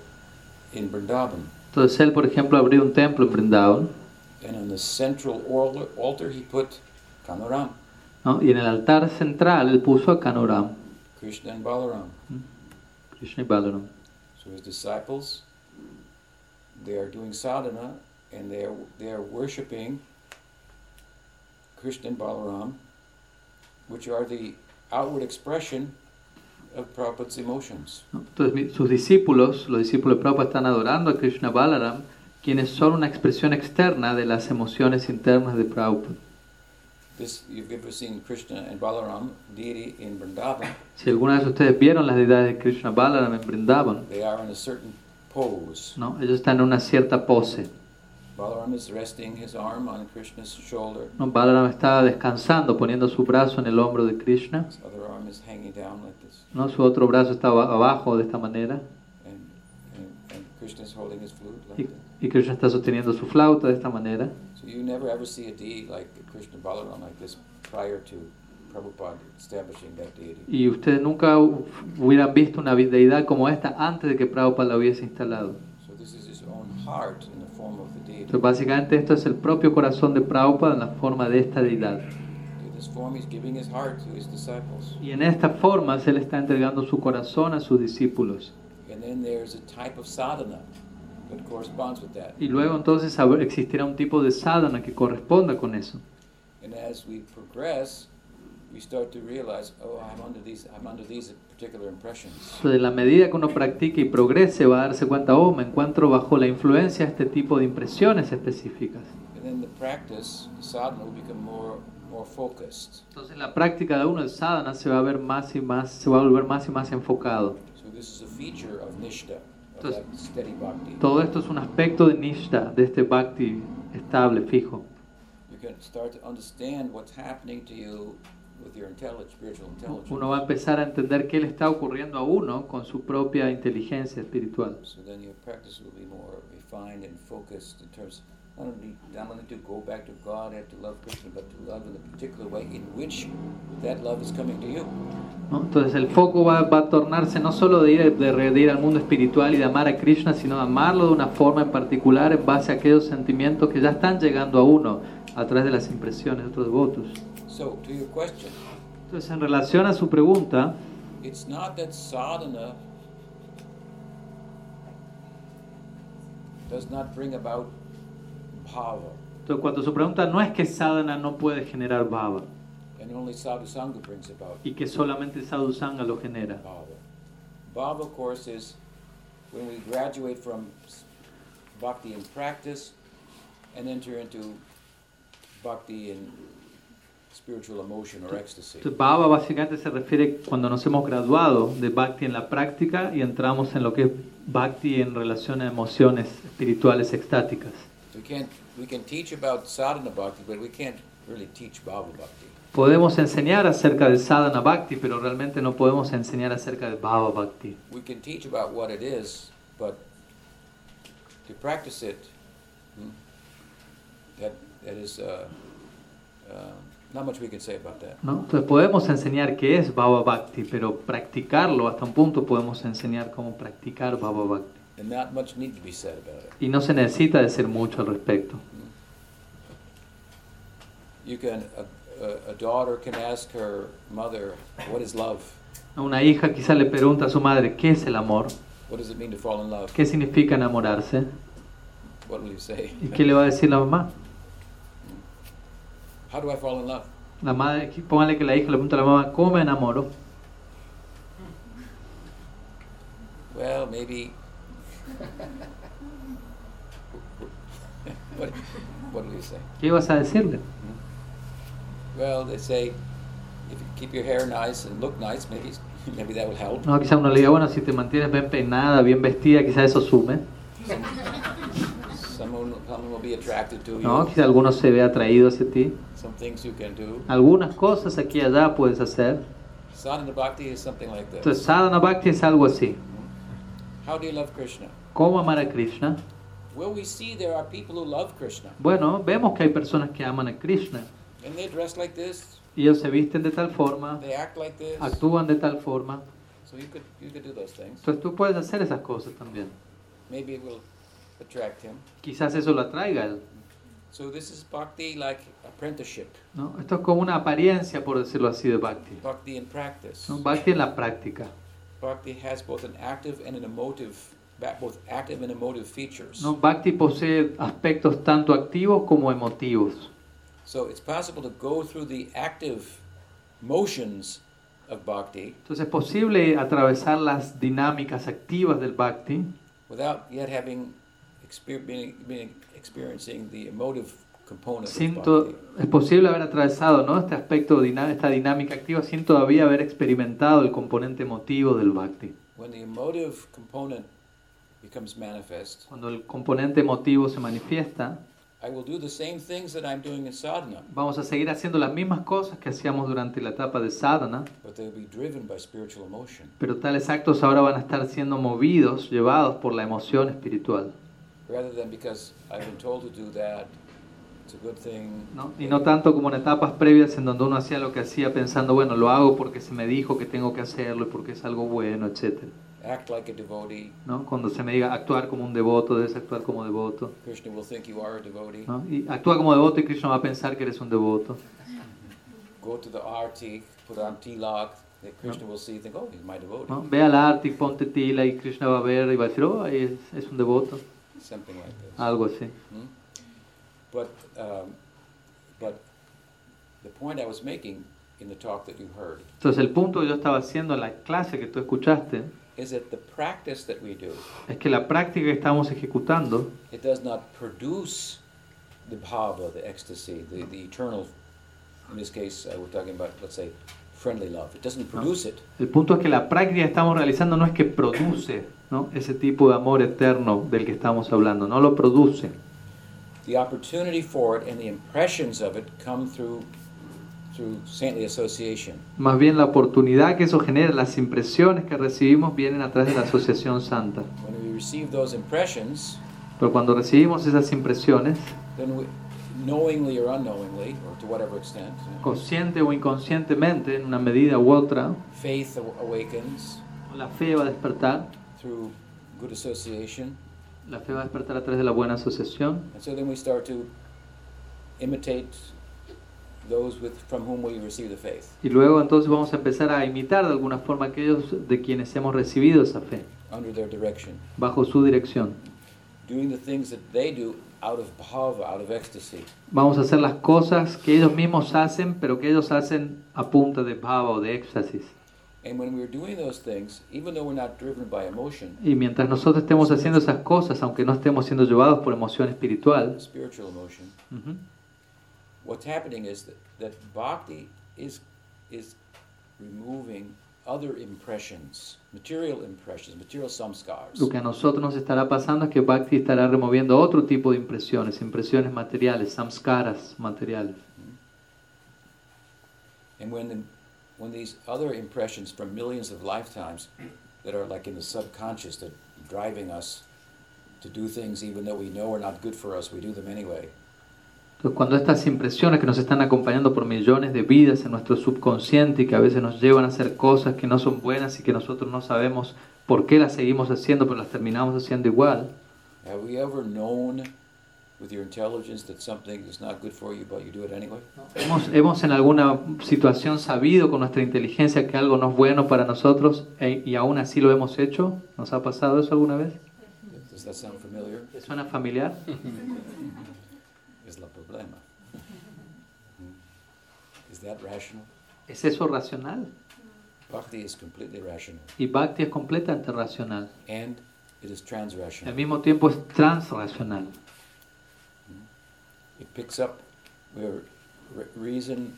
Speaker 1: in Vrindavan,
Speaker 2: Entonces, él, por ejemplo, abrió un templo en Vrindavan,
Speaker 1: and on the central altar, he put Kanaram,
Speaker 2: ¿no? y en el altar central él puso a Kanoram,
Speaker 1: Krishna and Balaram.
Speaker 2: Krishna y Balaram.
Speaker 1: So his disciples, they are doing sadhana and they are, they are worshipping Krishna and Balaram, which are the outward expression of Prabhupada's emotions.
Speaker 2: sus discípulos, los discípulos de Prabhupada, están adorando a Krishna Balaram, quienes son una expresión externa de las emociones internas de Prabhupada.
Speaker 1: This you've ever seen Krishna and Balaram deity in Vrindavan.
Speaker 2: Si alguna vez ustedes vieron las deidades de Krishna Balaram en Vrindavan,
Speaker 1: They are in a certain pose.
Speaker 2: ¿no? ellos están en una cierta pose.
Speaker 1: Balaram is resting his arm on Krishna's shoulder.
Speaker 2: ¿no? Balaram está descansando, poniendo su brazo en el hombro de Krishna.
Speaker 1: His other arm is hanging down like this,
Speaker 2: ¿no? Su otro brazo está aba- abajo de esta manera.
Speaker 1: and and, and Krishna is holding his flute
Speaker 2: Y,
Speaker 1: like
Speaker 2: y Krishna está sosteniendo su flauta de esta manera.
Speaker 1: So you never ever see a deity like Krishna Balaram like this prior to Prabhupada establishing that deity.
Speaker 2: Y ustedes nunca hu- hubieran visto una deidad como esta antes de que Prabhupada la hubiese instalado.
Speaker 1: So this is his own heart
Speaker 2: Entonces, básicamente esto es el propio corazón de Prabhupada en la forma de esta deidad.
Speaker 1: In this form, he's giving his heart to his disciples.
Speaker 2: Y en esta forma él está entregando su corazón a sus discípulos. Y luego entonces existirá un tipo de sadhana que corresponda con eso.
Speaker 1: And as we progress,
Speaker 2: en la medida que uno practique y progrese, va a darse cuenta, oh, me encuentro bajo la influencia de este tipo de impresiones específicas.
Speaker 1: And then the practice, the sadhana, will become more, more focused.
Speaker 2: Entonces, la práctica de uno de sadhana se va a ver más y más, se va a volver más y más enfocado. Entonces-. Todo esto es un aspecto de nishta, de este bhakti estable, fijo. Uno va a empezar a entender qué le está ocurriendo a uno con su propia inteligencia espiritual. Entonces el foco va, va a tornarse no solo de ir, de, de ir al mundo espiritual y de amar a Krishna, sino de amarlo de una forma en particular en base a aquellos sentimientos que ya están llegando a uno a través de las impresiones de otros devotos.
Speaker 1: So to your question,
Speaker 2: Entonces en relación a su pregunta,
Speaker 1: it's not that sadhana does not bring about bhava,
Speaker 2: entonces cuando su pregunta no es que sadhana no puede generar bhava
Speaker 1: and only sadhusanga brings about
Speaker 2: y que solamente sadhusanga lo genera.
Speaker 1: bhava. Bhava, of course, is when we graduate from bhakti in practice and enter into bhakti in spiritual emotion or ecstasy.
Speaker 2: Bhava básicamente se refiere cuando nos hemos graduado de Bhakti en la práctica y entramos en lo que es Bhakti en relación a emociones espirituales extáticas.
Speaker 1: We can't we can teach about sadhana bhakti, but we can't really teach bhava bhakti.
Speaker 2: Podemos enseñar acerca de Sadhana Bhakti, pero realmente no podemos enseñar acerca de Bhava Bhakti.
Speaker 1: We can teach about what it is, but to practice it, hmm, that that is uh, uh, not much we can say about that.
Speaker 2: ¿no? Entonces podemos enseñar qué es Bhava Bhakti, pero practicarlo hasta un punto podemos enseñar cómo practicar Bhava Bhakti. Y no se necesita decir mucho al respecto.
Speaker 1: You can a, a, a daughter can ask her mother, "What is love?
Speaker 2: Una hija quizá le pregunta a su madre, ¿qué es el amor?
Speaker 1: What does it mean to fall in love?"
Speaker 2: ¿Qué significa enamorarse? ¿Y qué le va a decir la mamá?
Speaker 1: How do I fall in love?
Speaker 2: La madre, póngale que la hija le pregunta a la mamá, ¿cómo me enamoro?
Speaker 1: Well, maybe what, what do you say?
Speaker 2: ¿Qué ibas a decirle?
Speaker 1: Well, they say if you keep your hair nice and look nice, maybe maybe that will help.
Speaker 2: No, quizá uno le diga, bueno, si te mantienes bien peinada, bien vestida, quizá eso sume. No, quizá alguno se ve atraído hacia ti.
Speaker 1: Some things you can do.
Speaker 2: Algunas cosas aquí y allá puedes hacer.
Speaker 1: Sadhana bhakti is something like this.
Speaker 2: Entonces, sadhana bhakti es algo así.
Speaker 1: How do you love Krishna?
Speaker 2: ¿Cómo amar a Krishna?
Speaker 1: Well, we see there are people who love Krishna,
Speaker 2: Bueno, vemos que hay personas que aman a Krishna
Speaker 1: and they dress like this,
Speaker 2: y ellos se visten de tal forma,
Speaker 1: they act like this.
Speaker 2: actúan de tal forma.
Speaker 1: So you could you could do those things.
Speaker 2: Entonces tú puedes hacer esas cosas también.
Speaker 1: Attract him.
Speaker 2: Quizás eso lo atraiga.
Speaker 1: So this is bhakti like apprenticeship,
Speaker 2: ¿no? Esto es como una apariencia, por decirlo así, de bhakti.
Speaker 1: bhakti in practice.
Speaker 2: ¿no? Bhakti en la práctica.
Speaker 1: Bhakti has both an active and an emotive, both active and emotive features.
Speaker 2: ¿no? Bhakti posee aspectos tanto activos como emotivos.
Speaker 1: So it's possible to go through the active motions of bhakti
Speaker 2: Entonces es posible atravesar las dinámicas activas del bhakti
Speaker 1: without yet having
Speaker 2: sin es posible haber atravesado ¿no? este aspecto, esta dinámica activa sin todavía haber experimentado el componente emotivo del bhakti.
Speaker 1: When the emotive component becomes manifest,
Speaker 2: Cuando el componente emotivo se manifiesta,
Speaker 1: I will do the same things that I'm doing in sadhana,
Speaker 2: vamos a seguir haciendo las mismas cosas que hacíamos durante la etapa de sadhana,
Speaker 1: but they will be driven by spiritual emotion
Speaker 2: pero tales actos ahora van a estar siendo movidos, llevados por la emoción espiritual.
Speaker 1: Rather than because I've been told to do that. It's a good thing.
Speaker 2: ¿no? Y no tanto como en etapas previas en donde uno hacía lo que hacía pensando, bueno, lo hago porque se me dijo que tengo que hacerlo y porque es algo bueno, etc.
Speaker 1: Act like a devotee.
Speaker 2: ¿no? Cuando se me diga actuar como un devoto, debes actuar como devoto.
Speaker 1: Krishna will think you are a devotee.
Speaker 2: ¿no? Y actúa como devoto y Krishna va a pensar que eres un devoto.
Speaker 1: Go to the put on tilak. Krishna will see, think, oh, he's my devotee.
Speaker 2: ¿no? Ve al arte, ponte tila y Krishna va a ver y va a decir, oh, es, es un devoto.
Speaker 1: Something like this.
Speaker 2: Algo así.
Speaker 1: Hmm? But, um, but the point I was making in the talk that you heard
Speaker 2: Entonces el punto que yo estaba haciendo en la clase que tú escuchaste
Speaker 1: is that the practice that we do,
Speaker 2: es que la práctica que estamos ejecutando
Speaker 1: it does not produce the bhava, the ecstasy, the, the eternal, in this case, uh, we're talking about, let's say, friendly love. It doesn't produce it.
Speaker 2: El punto es que la práctica que estamos realizando no es que produce ¿no? ese tipo de amor eterno del que estamos hablando, no lo produce.
Speaker 1: The opportunity for it and the impressions of it come through, through saintly association.
Speaker 2: Más bien la oportunidad que eso genera, las impresiones que recibimos vienen a través de la asociación santa.
Speaker 1: When we receive those impressions,
Speaker 2: Pero cuando recibimos esas impresiones,
Speaker 1: then we, knowingly or unknowingly, or to whatever extent,
Speaker 2: consciente o inconscientemente, en una medida u otra,
Speaker 1: faith aw- awakens
Speaker 2: la fe va a despertar,
Speaker 1: through good association.
Speaker 2: la fe va a despertar a través de la buena asociación.
Speaker 1: And so then we start to imitate those with, from whom we receive the faith,
Speaker 2: Y luego entonces vamos a empezar a imitar de alguna forma aquellos de quienes hemos recibido esa fe,
Speaker 1: under their direction,
Speaker 2: bajo su dirección.
Speaker 1: doing the things that they do out of bhava, out of ecstasy.
Speaker 2: Vamos a hacer las cosas que ellos mismos hacen, pero que ellos hacen a punta de bhava o de éxtasis. Y mientras nosotros estemos haciendo esas cosas, aunque no estemos siendo llevados por emoción espiritual,
Speaker 1: spiritual emotion,
Speaker 2: ujú,
Speaker 1: what's happening is that, that bhakti is, is removing other impressions, material impressions, material samskars.
Speaker 2: lo que a nosotros nos estará pasando es que Bhakti estará removiendo otro tipo de impresiones, impresiones materiales, samskaras materiales.
Speaker 1: And when, the, when these other impressions from millions of lifetimes that are like in the subconscious that driving us to do things even though we know are not good for us, we do them anyway.
Speaker 2: Entonces, cuando estas impresiones que nos están acompañando por millones de vidas en nuestro subconsciente y que a veces nos llevan a hacer cosas que no son buenas y que nosotros no sabemos por qué las seguimos haciendo, pero las terminamos haciendo igual,
Speaker 1: Have we ever known with your intelligence that something is not good for you, but you do it anyway?
Speaker 2: ¿Hemos, hemos en alguna situación sabido con nuestra inteligencia que algo no es bueno para nosotros e- y aún así lo hemos hecho? ¿Nos ha pasado eso alguna vez?
Speaker 1: Does that sound familiar?
Speaker 2: ¿Te suena familiar? *laughs*
Speaker 1: Is la problema. Is that rational?
Speaker 2: ¿Es eso racional?
Speaker 1: Bhakti is completely rational.
Speaker 2: Y Bhakti es completamente racional.
Speaker 1: And it is
Speaker 2: Al
Speaker 1: transrational.
Speaker 2: mismo tiempo es transracional.
Speaker 1: Picks up where re- reason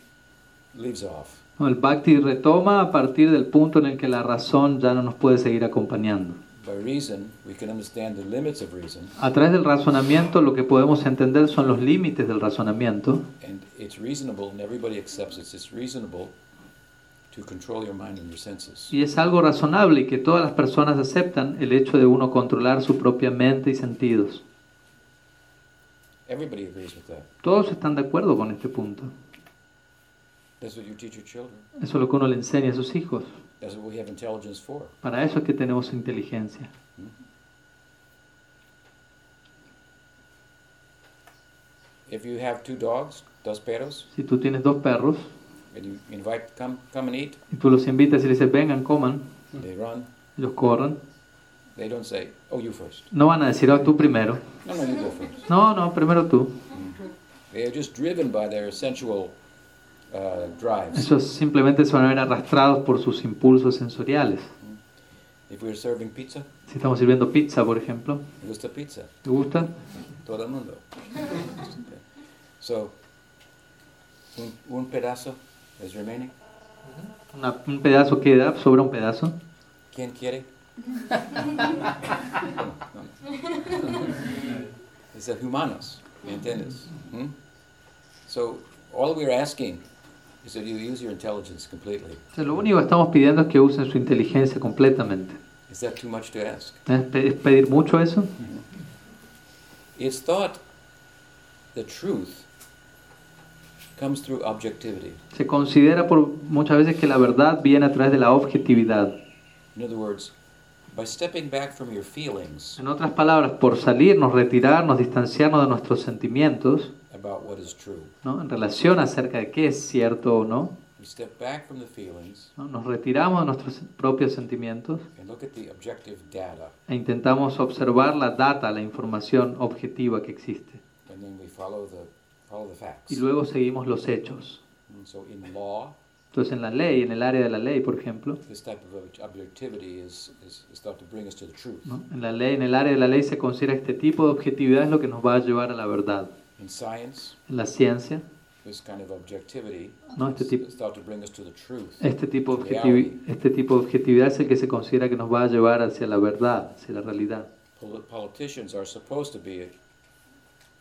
Speaker 1: leaves off.
Speaker 2: El bhakti retoma a partir del punto en el que la razón ya no nos puede seguir acompañando.
Speaker 1: By reason, we can understand the limits of reason,
Speaker 2: A través del razonamiento lo que podemos entender son los límites del razonamiento
Speaker 1: and it's reasonable, and everybody accepts it. It's reasonable to control your mind and your senses.
Speaker 2: y es algo razonable y que todas las personas aceptan el hecho de uno controlar su propia mente y sentidos.
Speaker 1: Everybody agrees with that.
Speaker 2: Todos están de acuerdo con este punto.
Speaker 1: That's what you teach your children.
Speaker 2: Eso es lo que uno le enseña a sus hijos.
Speaker 1: That's what we have intelligence for.
Speaker 2: Para eso es que tenemos inteligencia.
Speaker 1: If you have two dogs, dos perros,
Speaker 2: Si tú tienes dos perros
Speaker 1: and you invite come come and eat,
Speaker 2: y tú los invitas y les dices vengan, coman,
Speaker 1: they run.
Speaker 2: ellos corren,
Speaker 1: They don't say, "Oh, you first."
Speaker 2: no van a decir, oh, tú primero.
Speaker 1: No, no, you go first.
Speaker 2: No, no, primero tú.
Speaker 1: They are just driven by their sensual uh, drives.
Speaker 2: Simplemente se van a ver arrastrados por sus impulsos sensoriales.
Speaker 1: If we're serving pizza,
Speaker 2: Si estamos sirviendo pizza, por ejemplo,
Speaker 1: me gusta pizza.
Speaker 2: ¿te gusta?
Speaker 1: Todo el mundo. So, un, un pedazo is remaining.
Speaker 2: Una- un pedazo queda, sobra un pedazo.
Speaker 1: ¿Quién quiere? Es de humanos, ¿me entiendes? Hmm? So, all we're asking is that you use your intelligence completely.
Speaker 2: O sea, lo único que estamos pidiendo es que usen su inteligencia completamente.
Speaker 1: Is that too much to ask?
Speaker 2: ¿Es pe- es pedir mucho eso?
Speaker 1: It's thought the truth comes through objectivity.
Speaker 2: Se considera por muchas veces que la verdad viene a través de la objetividad.
Speaker 1: In other words, by stepping back from your feelings
Speaker 2: En otras palabras, por salirnos, retirarnos, distanciarnos de nuestros sentimientos,
Speaker 1: about what is true,
Speaker 2: ¿no? en relación acerca de qué es cierto o no,
Speaker 1: we step back from the feelings
Speaker 2: ¿no? nos retiramos de nuestros propios sentimientos
Speaker 1: and look at the objective data,
Speaker 2: e intentamos observar la data, la información objetiva que existe.
Speaker 1: and then we follow the follow the facts.
Speaker 2: Y luego seguimos los hechos.
Speaker 1: And so, in law,
Speaker 2: Entonces, en la ley, en el área de la ley, por ejemplo,
Speaker 1: is, is, is.
Speaker 2: ¿no? en la ley, en el área de la ley se considera este tipo de objetividad es lo que nos va a llevar a la verdad.
Speaker 1: Science,
Speaker 2: En la ciencia,
Speaker 1: this kind of objectivity
Speaker 2: No, este
Speaker 1: is,
Speaker 2: tipo- este tipo, objetivi- este tipo de objetividad es el que se considera que nos va a llevar hacia la verdad, hacia la realidad.
Speaker 1: Pol- Politicians are supposed to be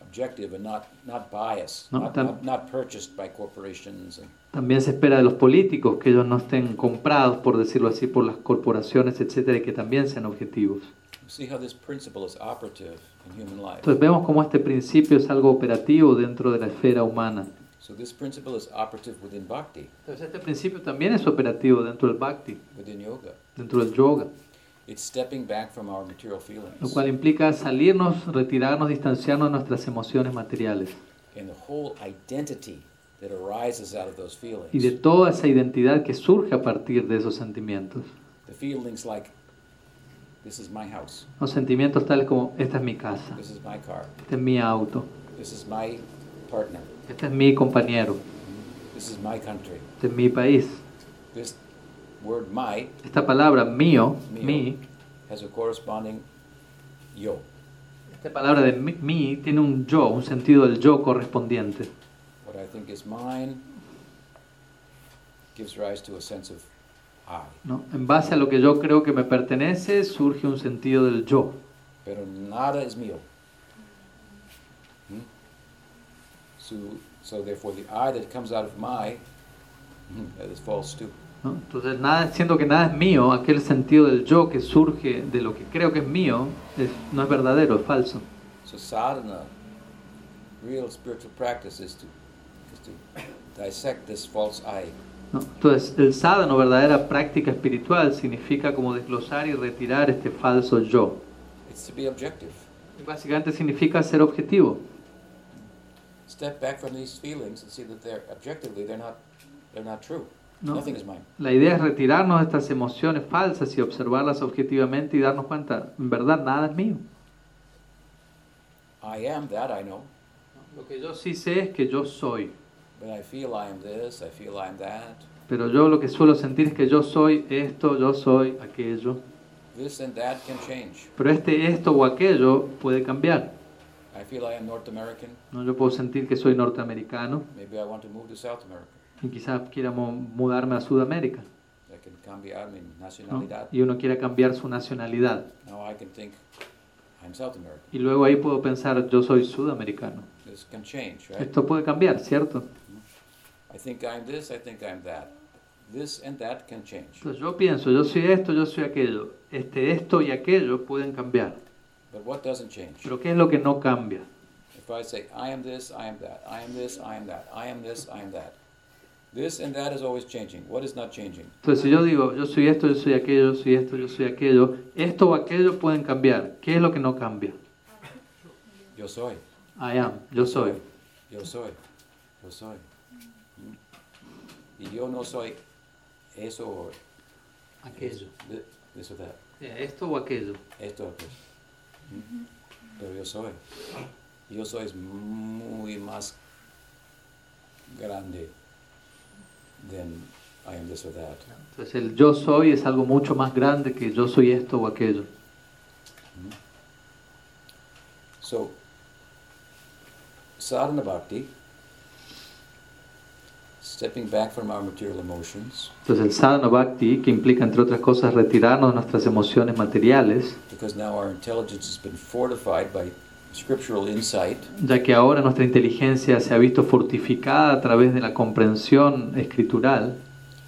Speaker 1: objective and not, not biased,
Speaker 2: No,
Speaker 1: not, not, not purchased by corporations. And,
Speaker 2: También se espera de los políticos que ellos no estén comprados, por decirlo así, por las corporaciones, etcétera, y que también sean objetivos.
Speaker 1: you see how this principle is operative in human life.
Speaker 2: Entonces vemos cómo este principio es algo operativo dentro de la esfera humana.
Speaker 1: So this principle is operative within bhakti,
Speaker 2: Entonces este principio también es operativo dentro del bhakti,
Speaker 1: within yoga.
Speaker 2: dentro del yoga,
Speaker 1: It's stepping back from our material feelings.
Speaker 2: lo cual implica salirnos, retirarnos, distanciarnos de nuestras emociones materiales
Speaker 1: and the whole identity that arises out of those feelings.
Speaker 2: y de toda esa identidad que surge a partir de esos sentimientos.
Speaker 1: The feelings like, this is my house,
Speaker 2: Los sentimientos tales como, esta es mi casa,
Speaker 1: this is my car,
Speaker 2: este es mi auto,
Speaker 1: this is my partner,
Speaker 2: este es mi compañero,
Speaker 1: this is my country.
Speaker 2: este es mi país.
Speaker 1: This word my
Speaker 2: Esta palabra mío, mi,
Speaker 1: has a corresponding yo.
Speaker 2: esta palabra de mi, mi tiene un yo, un sentido del yo correspondiente.
Speaker 1: What I think is mine gives rise to a sense of I.
Speaker 2: ¿no? En base a lo que yo creo que me pertenece, surge un sentido del yo.
Speaker 1: Pero nada es mío. Hmm? So, so therefore the I that comes out of my, *laughs* that is false too.
Speaker 2: ¿No? Entonces, nada, siendo que nada es mío, aquel sentido del yo que surge de lo que creo que es mío, es- no es verdadero, es falso.
Speaker 1: So sadhana, real spiritual practice is to, is to dissect this false I.
Speaker 2: ¿no? Entonces, el sadhana, verdadera práctica espiritual, significa como desglosar y retirar este falso yo.
Speaker 1: It's to be objective.
Speaker 2: Básicamente significa ser objetivo.
Speaker 1: Step back from these feelings and see that they're objectively they're not they're not true.
Speaker 2: No. La idea es retirarnos de estas emociones falsas y observarlas objetivamente y darnos cuenta, en verdad nada es mío.
Speaker 1: I am that I know,
Speaker 2: Lo que yo sí sé es que yo soy,
Speaker 1: but I feel I am this, I feel I am that.
Speaker 2: pero yo lo que suelo sentir es que yo soy esto, yo soy aquello.
Speaker 1: This and that can change.
Speaker 2: Pero este esto o aquello puede cambiar.
Speaker 1: I feel I am North American.
Speaker 2: ¿no? Yo puedo sentir que soy norteamericano
Speaker 1: Maybe I want to move to South America.
Speaker 2: Y quizás quiera mudarme a Sudamérica.
Speaker 1: Cambiar mi
Speaker 2: ¿no? Y uno quiera cambiar su nacionalidad.
Speaker 1: Now I can think I'm South American.
Speaker 2: Y luego ahí puedo pensar, yo soy sudamericano.
Speaker 1: This can change, right?
Speaker 2: Esto puede cambiar, ¿cierto?
Speaker 1: I think I'm this, I think I'm that. This and that can change.
Speaker 2: Entonces yo pienso, yo soy esto, yo soy aquello. Este, esto y aquello pueden cambiar.
Speaker 1: But what doesn't change?
Speaker 2: Pero ¿qué es lo que no cambia?
Speaker 1: If I say, I am this, I am that, I am this, I am that, I am this, I am that. This and that is always changing. What is not changing?
Speaker 2: Entonces si yo digo, yo soy esto, yo soy aquello, yo soy esto, yo soy aquello, esto o aquello pueden cambiar. ¿Qué es lo que no cambia?
Speaker 1: Yo soy.
Speaker 2: I am, yo soy.
Speaker 1: Yo soy. Yo soy. Y yo no soy eso o
Speaker 2: Aquello.
Speaker 1: or that.
Speaker 2: Esto o aquello.
Speaker 1: Esto o aquello. ¿Mm? Pero yo soy. Yo soy es muy más grande than I am this or that.
Speaker 2: Entonces el yo soy es algo mucho más grande que yo soy esto o aquello.
Speaker 1: So, sadhana bhakti, stepping back from our material emotions,
Speaker 2: Entonces el sadhana bhakti, que implica entre otras cosas retirarnos de nuestras emociones materiales,
Speaker 1: because now our intelligence has been fortified by
Speaker 2: ya que ahora nuestra inteligencia se ha visto fortificada a través de la comprensión escritural,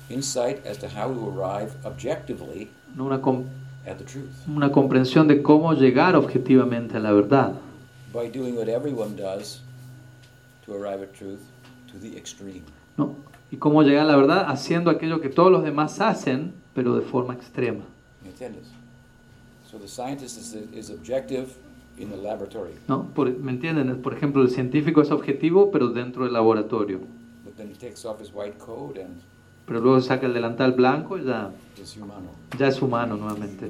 Speaker 1: insight as to how to arrive objectively
Speaker 2: ¿no? una, com-
Speaker 1: at the truth
Speaker 2: una comprensión de cómo llegar objetivamente a la verdad,
Speaker 1: by doing what everyone does to arrive at truth to the extreme.
Speaker 2: ¿no? y cómo llegar a la verdad haciendo aquello que todos los demás hacen, pero de forma extrema.
Speaker 1: ¿Me entiendes? So the scientist is, is objective in the laboratory,
Speaker 2: ¿no? Por- ¿Me entienden? Por ejemplo, el científico es objetivo, pero dentro del laboratorio.
Speaker 1: but then he takes off his white coat and
Speaker 2: Pero luego saca el delantal blanco y ya,
Speaker 1: is humano.
Speaker 2: ya es humano nuevamente.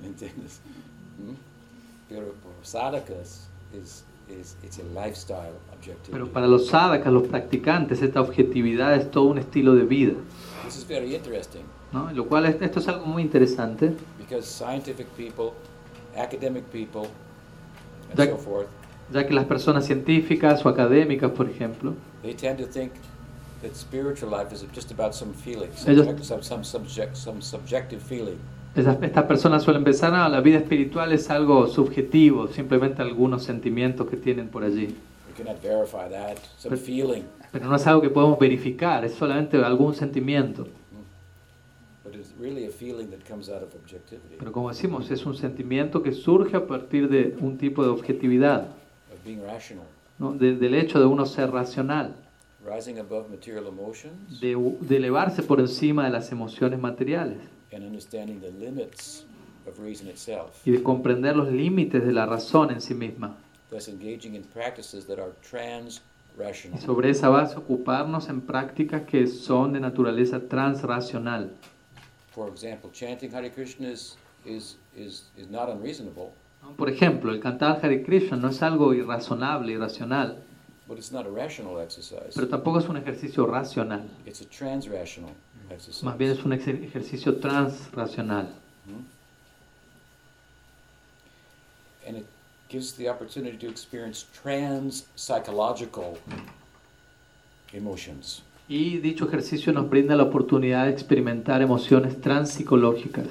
Speaker 1: ¿Me entiendes? ¿Mm? Pero por sadhakas is, is it's a lifestyle objective.
Speaker 2: Pero para los sadhakas, los practicantes, esta objetividad es todo un estilo de vida.
Speaker 1: This is very interesting
Speaker 2: ¿no? Lo cual es- esto es algo muy interesante,
Speaker 1: because scientific people, academic people, and
Speaker 2: That-
Speaker 1: so forth,
Speaker 2: ya que las personas científicas o académicas, por ejemplo,
Speaker 1: they tend to think that spiritual life is just about some feeling, subject, some, some, subject, some subjective feeling.
Speaker 2: estas personas suelen pensar, "Ah, la vida espiritual es algo subjetivo, simplemente algunos sentimientos que tienen por allí.
Speaker 1: We cannot verify that. Some
Speaker 2: But-
Speaker 1: feeling,
Speaker 2: Pero no es algo que podemos verificar, es solamente algún sentimiento. Pero como decimos, es un sentimiento que surge a partir de un tipo de objetividad,
Speaker 1: of being rational,
Speaker 2: ¿no? De- del hecho de uno ser racional,
Speaker 1: rising above material emotions.
Speaker 2: de, de elevarse por encima de las emociones materiales
Speaker 1: and understanding the limits of reason itself,
Speaker 2: y de comprender los límites de la razón en sí misma. Y sobre esa base ocuparnos en prácticas que son de naturaleza transracional.
Speaker 1: For example, chanting Hare Krishna is, is, is, is not unreasonable.
Speaker 2: Por ejemplo, el cantar Hare Krishna no es algo irrazonable, irracional,
Speaker 1: but it's not a rational exercise.
Speaker 2: pero tampoco es un ejercicio racional.
Speaker 1: It's a trans-rational exercise.
Speaker 2: Más bien es un ejercicio transracional.
Speaker 1: Mhm. And it gives the opportunity to experience trans-psychological emotions.
Speaker 2: Y dicho ejercicio nos brinda la oportunidad de experimentar emociones transpsicológicas.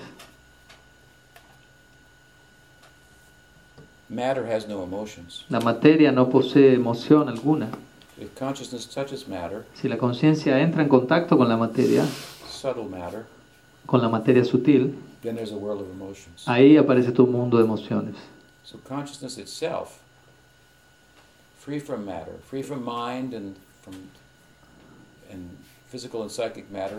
Speaker 1: Matter has no emotions.
Speaker 2: La materia no posee emoción alguna.
Speaker 1: If consciousness touches matter,
Speaker 2: Si la conciencia entra en contacto con la materia,
Speaker 1: subtle matter,
Speaker 2: con la materia sutil,
Speaker 1: then there's a world of emotions.
Speaker 2: ahí aparece un mundo de emociones.
Speaker 1: So consciousness itself, free from matter, free from mind and from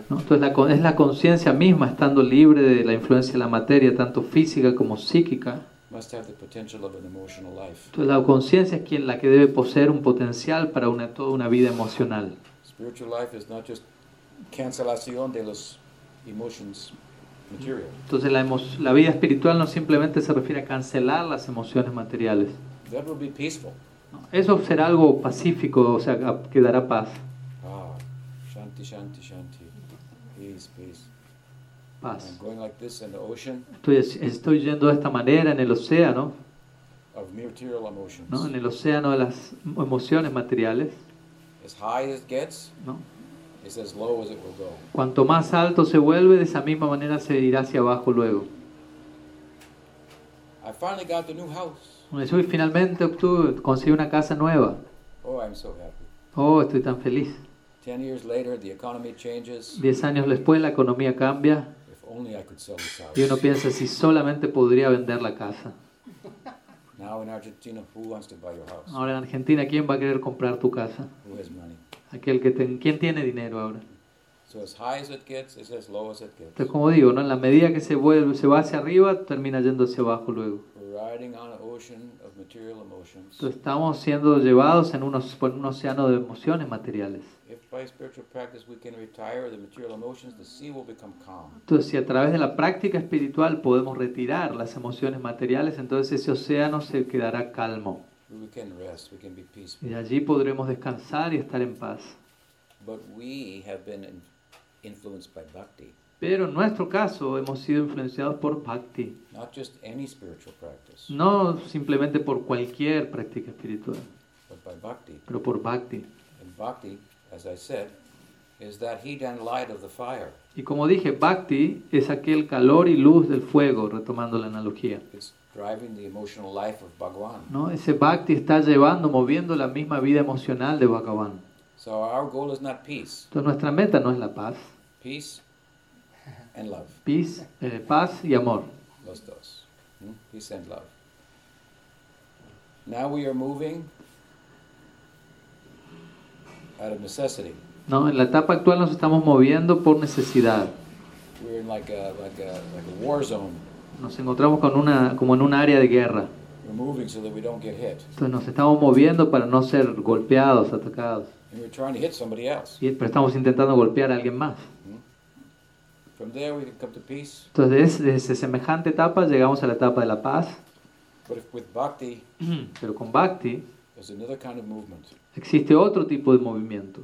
Speaker 2: ¿no? Entonces la es la conciencia misma estando libre de la influencia de la materia, tanto física como psíquica.
Speaker 1: must have the potential of an emotional life.
Speaker 2: Entonces la conciencia es quien la que debe poseer un potencial para una, toda una vida emocional.
Speaker 1: Spiritual life is not just cancelación de los emotions material.
Speaker 2: Entonces la, emo- la vida espiritual no simplemente se refiere a cancelar las emociones materiales.
Speaker 1: That will be peaceful.
Speaker 2: ¿no? Eso será algo pacífico, o sea, que dará paz.
Speaker 1: Shanti, shanti, shanti, peace, peace.
Speaker 2: paz.
Speaker 1: I'm going like this in the ocean.
Speaker 2: Estoy, estoy yendo de esta manera en el océano.
Speaker 1: of material emotions.
Speaker 2: ¿no? en el océano de las emociones materiales.
Speaker 1: As high as it gets,
Speaker 2: ¿no?
Speaker 1: it's as low as it will go.
Speaker 2: Cuanto más alto se vuelve, de esa misma manera se irá hacia abajo luego.
Speaker 1: I finally got the new house.
Speaker 2: Yo finalmente obtuve, conseguí una casa nueva.
Speaker 1: Oh, I'm so happy.
Speaker 2: Oh, estoy tan feliz.
Speaker 1: Ten years later, the economy changes.
Speaker 2: Diez años después la economía cambia y uno piensa si solamente podría vender la casa. Ahora en Argentina, ¿quién va a querer comprar tu casa?
Speaker 1: Who has money?
Speaker 2: Aquel que ten- ¿Quién tiene dinero ahora?
Speaker 1: So as high as it gets, it's as low as it gets.
Speaker 2: Entonces, como digo, ¿no? en la medida que se vuelve, se va hacia arriba, termina yendo hacia abajo luego. Entonces, estamos siendo llevados en unos, por un océano de emociones materiales.
Speaker 1: If by spiritual practice we can retire the material emotions, the sea will become calm.
Speaker 2: Entonces, si a través de la práctica espiritual podemos retirar las emociones materiales, entonces ese océano se quedará calmo.
Speaker 1: We can rest, we can be peaceful.
Speaker 2: Y allí podremos descansar y estar en paz.
Speaker 1: But we have been in- influenced by bhakti,
Speaker 2: Pero en nuestro caso hemos sido influenciados por bhakti,
Speaker 1: not just any spiritual practice,
Speaker 2: no simplemente por cualquier práctica espiritual,
Speaker 1: but by bhakti.
Speaker 2: pero por bhakti.
Speaker 1: As I said, is that heat and light of the fire.
Speaker 2: Y como dije, bhakti es aquel calor y luz del fuego, retomando la analogía.
Speaker 1: It's driving the emotional life of Bhagwan.
Speaker 2: ¿no? Ese bhakti está llevando, moviendo la misma vida emocional de Bhagavan.
Speaker 1: So our goal is not peace,
Speaker 2: Entonces nuestra meta no es la paz,
Speaker 1: peace and love.
Speaker 2: Peace, eh, paz y amor.
Speaker 1: Los dos. Hmm? Peace and love. Now we are moving out of necessity.
Speaker 2: ¿no? En la etapa actual nos estamos moviendo por necesidad.
Speaker 1: We're in like a like a like a war zone.
Speaker 2: Nos encontramos con una, como en un área de guerra.
Speaker 1: We're moving so that we don't get hit.
Speaker 2: Entonces nos estamos moviendo para no ser golpeados, atacados.
Speaker 1: And we're trying to hit somebody else.
Speaker 2: Y, pero estamos intentando golpear a alguien más.
Speaker 1: From there we can come to peace.
Speaker 2: Entonces desde semejante etapa llegamos a la etapa de la paz.
Speaker 1: But if with bhakti, *clears throat*
Speaker 2: Pero con Bhakti
Speaker 1: there's another kind of movement.
Speaker 2: Existe otro tipo de movimiento.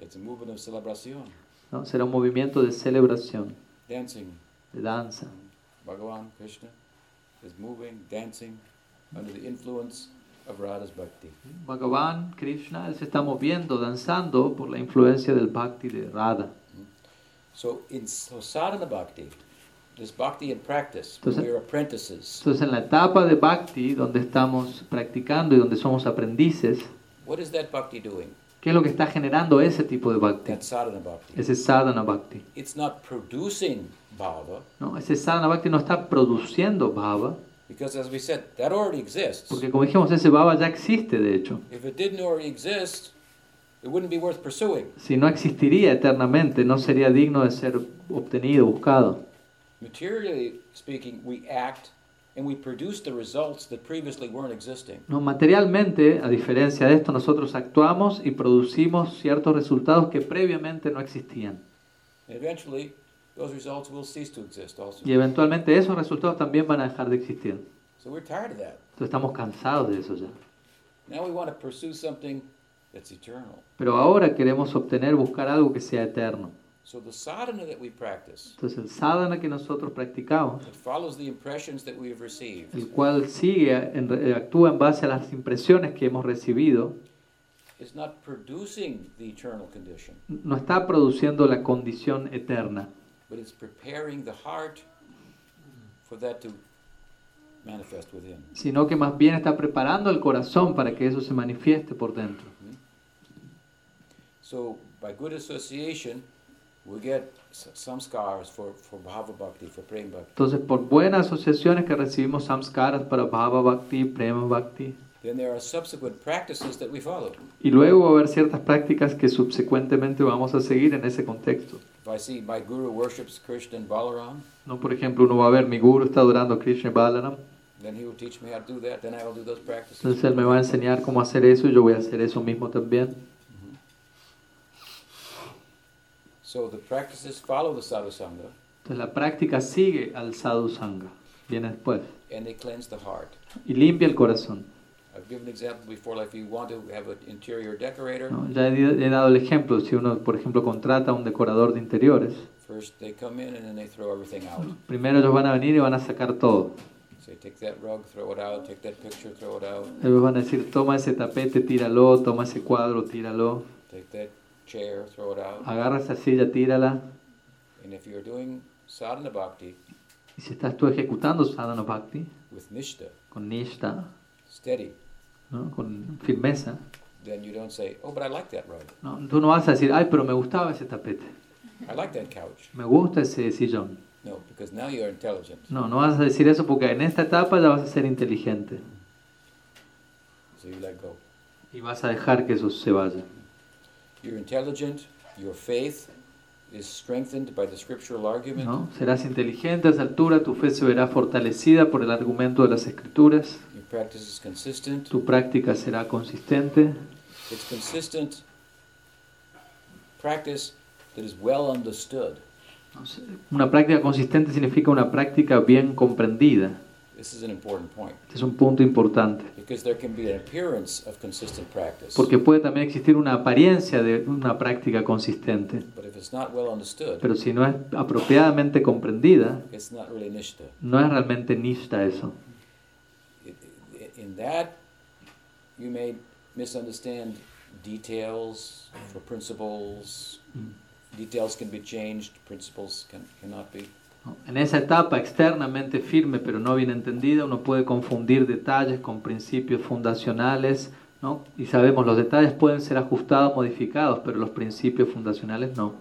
Speaker 1: It's a movement of celebration,
Speaker 2: ¿no? Será un movimiento de celebración,
Speaker 1: dancing.
Speaker 2: de danza.
Speaker 1: Bhagavan Krishna is moving, dancing under the influence of Radha's bhakti.
Speaker 2: Bhagavan, Krishna, él se está moviendo, danzando por la influencia del Bhakti de Radha.
Speaker 1: So in so sadhana bhakti, this bhakti in practice,
Speaker 2: Entonces-
Speaker 1: when we're apprentices,
Speaker 2: Entonces, en la etapa de Bhakti, donde estamos practicando y donde somos aprendices,
Speaker 1: what is that bhakti doing?
Speaker 2: ¿qué es lo que está generando ese tipo de Bhakti?
Speaker 1: Sadhana bhakti.
Speaker 2: Ese sadhana Bhakti.
Speaker 1: It's not producing bhava,
Speaker 2: ¿no? Ese sadhana Bhakti no está produciendo bhava,
Speaker 1: because as we said, that already exists.
Speaker 2: porque como dijimos, ese bhava ya existe, de hecho.
Speaker 1: If it didn't already exist, it wouldn't be worth pursuing.
Speaker 2: Si no existiría eternamente, no sería digno de ser obtenido, buscado.
Speaker 1: Materially speaking, we act and we produce the results that previously weren't existing.
Speaker 2: No, materialmente, a diferencia de esto, nosotros actuamos y producimos ciertos resultados que previamente no existían.
Speaker 1: And eventually, those results will cease to exist also.
Speaker 2: Y eventualmente esos resultados también van a dejar de existir.
Speaker 1: So we're tired of that.
Speaker 2: Entonces estamos cansados de eso ya.
Speaker 1: Now we want to pursue something that's eternal.
Speaker 2: Pero ahora queremos obtener, buscar algo que sea eterno.
Speaker 1: So the sadhana that we practice,
Speaker 2: Entonces el sadhana que nosotros practicamos,
Speaker 1: it follows the impressions that we have received.
Speaker 2: el cual sigue, en- eh, actúa en base a las impresiones que hemos recibido,
Speaker 1: It's not producing the eternal condition,
Speaker 2: no está produciendo la condición eterna,
Speaker 1: but it's preparing the heart for that to manifest within.
Speaker 2: sino que más bien está preparando el corazón para que eso se manifieste por dentro.
Speaker 1: So by good association,
Speaker 2: Entonces, por buenas asociaciones que recibimos samskaras para Bhava Bhakti, Prema Bhakti,
Speaker 1: Then there are subsequent practices that we follow.
Speaker 2: y luego va a haber ciertas prácticas que subsecuentemente vamos a seguir en ese contexto.
Speaker 1: If I see my guru worships Krishna and Balaram,
Speaker 2: ¿no? Por ejemplo, uno va a ver, mi guru está adorando a Krishna y Balaram,
Speaker 1: then he will teach me how to do that, then I will do those practices.
Speaker 2: entonces él me va a enseñar cómo hacer eso y yo voy a hacer eso mismo también.
Speaker 1: So the practices follow the sadhusanga
Speaker 2: Entonces la práctica sigue al sadhu sangha, viene después,
Speaker 1: and they cleanse the heart.
Speaker 2: y limpia el corazón.
Speaker 1: I've given example before, like if you want to have an interior decorator,
Speaker 2: ¿no? Ya he, he dado el ejemplo, si uno, por ejemplo, contrata a un decorador de interiores,
Speaker 1: first they come in and then they throw everything out.
Speaker 2: primero ellos van a venir y van a sacar todo.
Speaker 1: Say, take that rug, throw it out, take that picture, throw it out,
Speaker 2: Ellos van a decir, toma ese tapete, tíralo, toma ese cuadro, tíralo,
Speaker 1: take that chair, throw it out.
Speaker 2: agarra esa silla, tírala.
Speaker 1: And if you're doing sadhana bhakti
Speaker 2: Y si estás tú ejecutando sadhana bhakti
Speaker 1: with nishta,
Speaker 2: con nishta,
Speaker 1: steady,
Speaker 2: ¿no? con firmeza,
Speaker 1: then you don't say, oh, but I like that rug.
Speaker 2: ¿no? tú no vas a decir, ay, pero me gustaba ese tapete,
Speaker 1: I like that couch.
Speaker 2: me gusta ese sillón.
Speaker 1: No, because now you're intelligent.
Speaker 2: No, no vas a decir eso porque en esta etapa ya vas a ser inteligente
Speaker 1: So you let go.
Speaker 2: y vas a dejar que eso se vaya.
Speaker 1: You're intelligent, your faith is strengthened by the scriptural argument.
Speaker 2: ¿no? Serás inteligente a esa altura, tu fe se verá fortalecida por el argumento de las escrituras,
Speaker 1: Your practice is consistent.
Speaker 2: tu práctica será consistente.
Speaker 1: It's consistent practice that is well understood.
Speaker 2: Una práctica consistente significa una práctica bien comprendida.
Speaker 1: This is an important point
Speaker 2: Este es un punto importante.
Speaker 1: because there can be an appearance of consistent practice.
Speaker 2: Porque puede también existir una apariencia de una práctica consistente,
Speaker 1: But if it's not well understood,
Speaker 2: pero si no es apropiadamente comprendida,
Speaker 1: it's not really nishta.
Speaker 2: no es realmente nishta eso.
Speaker 1: In that, you may misunderstand details for principles. Details can be changed, principles can, cannot be.
Speaker 2: ¿No? En esa etapa externamente firme pero no bien entendida, uno puede confundir detalles con principios fundacionales, ¿no? Y sabemos, los detalles pueden ser ajustados, modificados, pero los principios fundacionales no.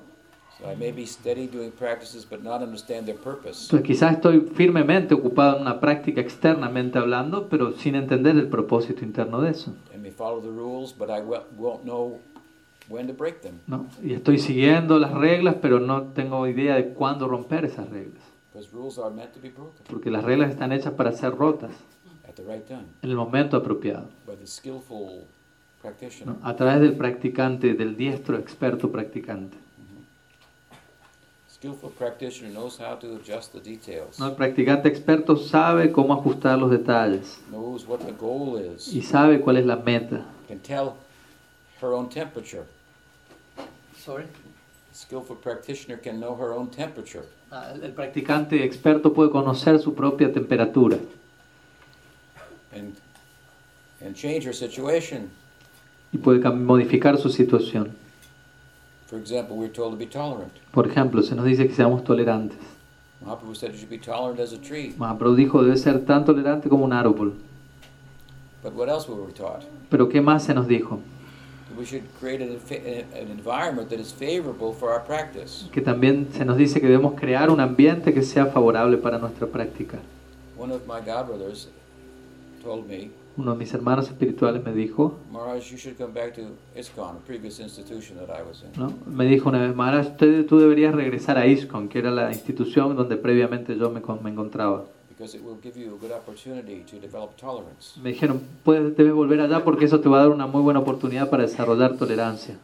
Speaker 1: So I may be steady doing practices but not understand their purpose.
Speaker 2: Entonces quizás estoy firmemente ocupado en una práctica externamente hablando, pero sin entender el propósito interno de eso.
Speaker 1: I may follow the rules, but I will- won't know when to break them.
Speaker 2: ¿no? Y estoy siguiendo las reglas, pero no tengo idea de cuándo romper esas reglas.
Speaker 1: Because rules are meant to be broken
Speaker 2: Porque las reglas están hechas para ser rotas
Speaker 1: at the right time
Speaker 2: en el momento apropiado.
Speaker 1: by the skillful practitioner.
Speaker 2: ¿no? A través del practicante, del diestro experto practicante.
Speaker 1: Skillful practitioner knows how to adjust the details,
Speaker 2: ¿no? El practicante experto sabe cómo ajustar los detalles
Speaker 1: knows what the goal is,
Speaker 2: y sabe cuál es la meta.
Speaker 1: can tell her own temperature.
Speaker 3: Sorry?
Speaker 1: skillful practitioner can know her own temperature.
Speaker 2: Ah, El practicante experto puede conocer su propia temperatura
Speaker 1: and and change her situation.
Speaker 2: y puede modificar su situación.
Speaker 1: For example, we're told to be tolerant.
Speaker 2: Por ejemplo, se nos dice que seamos tolerantes.
Speaker 1: Mahaprabhu said you should be tolerant as a tree.
Speaker 2: Mahaprabhu dijo debe ser tan tolerante como un árbol.
Speaker 1: But what else were we taught?
Speaker 2: Pero ¿qué más se nos dijo? Que también se nos dice que debemos crear un ambiente que sea favorable para nuestra práctica.
Speaker 1: One of my godbrothers told me,
Speaker 2: Uno de mis hermanos espirituales me dijo. ¿no? me dijo una vez, Maharaj, tú deberías regresar a ISKCON, que era la institución donde previamente yo me, me encontraba.
Speaker 1: Because it will give you a good opportunity to develop tolerance.
Speaker 2: Me dijeron, puedes, debes volver allá porque eso te va a dar una muy buena oportunidad para desarrollar tolerancia.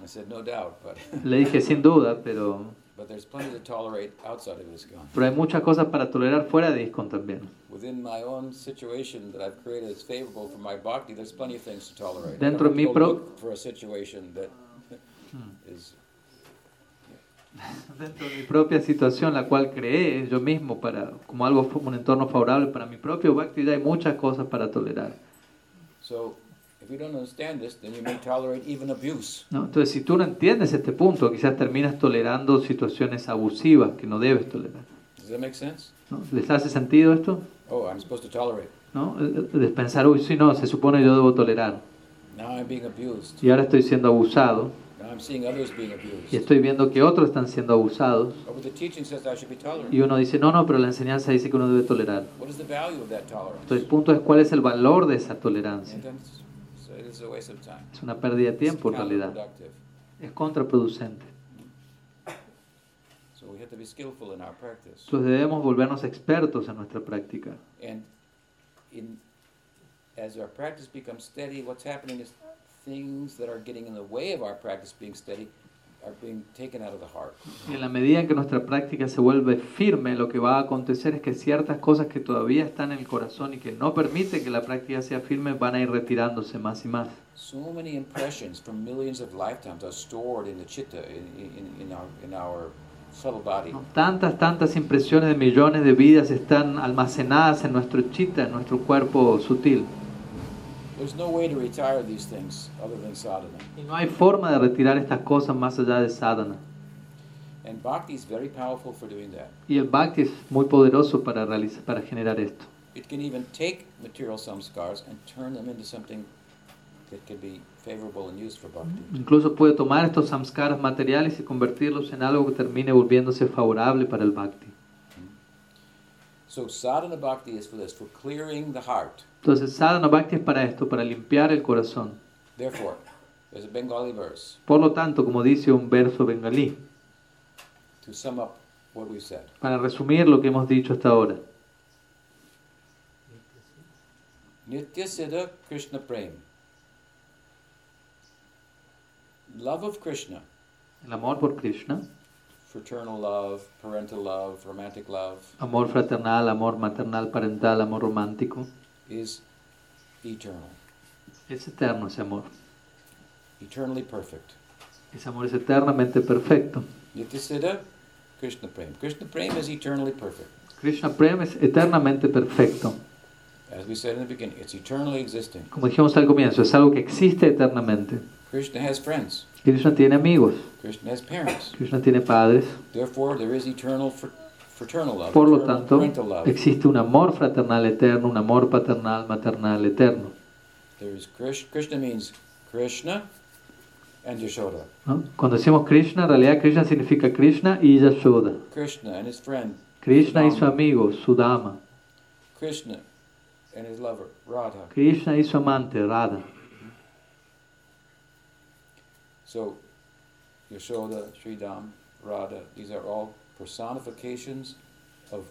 Speaker 1: I said, no doubt, but, *laughs*
Speaker 2: Le dije, sin duda, pero, *laughs*
Speaker 1: but there's plenty to tolerate outside of ISKCON.
Speaker 2: pero hay muchas cosas para tolerar fuera de ISKCON también.
Speaker 1: Within my own situation that I've created as favorable for my bhakti, there's plenty of things to tolerate.
Speaker 2: Dentro de mi
Speaker 1: don't *laughs* have to
Speaker 2: pro-
Speaker 1: look for a situation that is
Speaker 2: Dentro de mi propia situación, la cual creé yo mismo para, como algo, un entorno favorable para mi propio bhakti, hay muchas cosas para tolerar.
Speaker 1: so. If you don't understand this, then you may tolerate even abuse.
Speaker 2: ¿no? Entonces, si tú no entiendes este punto, quizás terminas tolerando situaciones abusivas que no debes tolerar.
Speaker 1: Does that make sense?
Speaker 2: ¿no? ¿Les hace sentido esto?
Speaker 1: Oh, I'm supposed to tolerate.
Speaker 2: ¿No? De pensar, uy, sí, no, se supone yo debo tolerar.
Speaker 1: Now I'm being abused.
Speaker 2: Y ahora estoy siendo abusado
Speaker 1: Now I'm seeing others being
Speaker 2: y
Speaker 1: abused.
Speaker 2: estoy viendo que otros están siendo abusados.
Speaker 1: But the teaching says I should be tolerant.
Speaker 2: Y uno dice, no, no, pero la enseñanza dice que uno debe tolerar. Entonces, el punto es cuál es el valor de esa tolerancia.
Speaker 1: And then it's, so it's a waste of time.
Speaker 2: Es una pérdida de tiempo en realidad. Es contraproducente.
Speaker 1: So we have to be skillful in our practice.
Speaker 2: Entonces debemos volvernos expertos en nuestra práctica.
Speaker 1: Things that are getting in the way of our practice being steady are being taken out of the heart.
Speaker 2: Y en la medida en que nuestra práctica se vuelve firme, lo que va a acontecer es que ciertas cosas que todavía están en el corazón y que no permiten que la práctica sea firme van a ir retirándose más y más.
Speaker 1: So many impressions from millions of lifetimes are stored in the chitta, in, in, in our, in our subtle body.
Speaker 2: ¿no? Tantas, tantas impresiones de millones de vidas están almacenadas en nuestro chitta, en nuestro cuerpo sutil.
Speaker 1: There's no way to retire these things other than sadhana.
Speaker 2: Y no hay forma de retirar estas cosas más allá de sadhana.
Speaker 1: And bhakti is very powerful for doing that.
Speaker 2: Y el bhakti es muy poderoso para, realizar, para generar esto.
Speaker 1: It can even take material samskars and turn them into something that can be favorable and used for bhakti.
Speaker 2: Incluso puede tomar estos samskaras materiales y convertirlos en algo que termine volviéndose favorable para el bhakti.
Speaker 1: So sadhana bhakti is for this, for clearing the heart.
Speaker 2: Entonces, sadhana bhakti es para esto, para limpiar el corazón.
Speaker 1: Therefore, there's a Bengali verse
Speaker 2: Por lo tanto, como dice un verso bengalí,
Speaker 1: to sum up what we've said.
Speaker 2: para resumir lo que hemos dicho hasta ahora.
Speaker 1: Nitya Siddha Krishna Prem. Love of Krishna,
Speaker 2: El amor por Krishna,
Speaker 1: fraternal love, parental love, romantic love,
Speaker 2: amor fraternal, amor maternal, parental, amor romántico,
Speaker 1: is eternal,
Speaker 2: es eterno ese amor.
Speaker 1: eternally perfect.
Speaker 2: Ese amor es eternamente perfecto.
Speaker 1: Nitya Siddha Krishna Prem. Krishna Prem is eternally perfect.
Speaker 2: Krishna Prem es eternamente perfecto.
Speaker 1: As we said in the beginning, it's eternally existing.
Speaker 2: Como dijimos al comienzo, es algo que existe eternamente.
Speaker 1: Krishna has friends.
Speaker 2: Krishna tiene amigos,
Speaker 1: Krishna has parents.
Speaker 2: Krishna tiene padres,
Speaker 1: Therefore, there is eternal fr- fraternal love,
Speaker 2: por lo tanto
Speaker 1: love.
Speaker 2: existe un amor fraternal eterno, un amor paternal, maternal eterno.
Speaker 1: There is Krish- Krishna means Krishna and Yashoda.
Speaker 2: ¿no? Cuando decimos Krishna, en realidad Krishna significa Krishna y Yashoda.
Speaker 1: Krishna and his friend.
Speaker 2: Krishna y su
Speaker 1: Sudama.
Speaker 2: amigo, Sudama.
Speaker 1: Krishna and his lover, Radha.
Speaker 2: Krishna y su amante, Radha.
Speaker 1: So, Yashoda, Sridham, Radha, these are all personifications of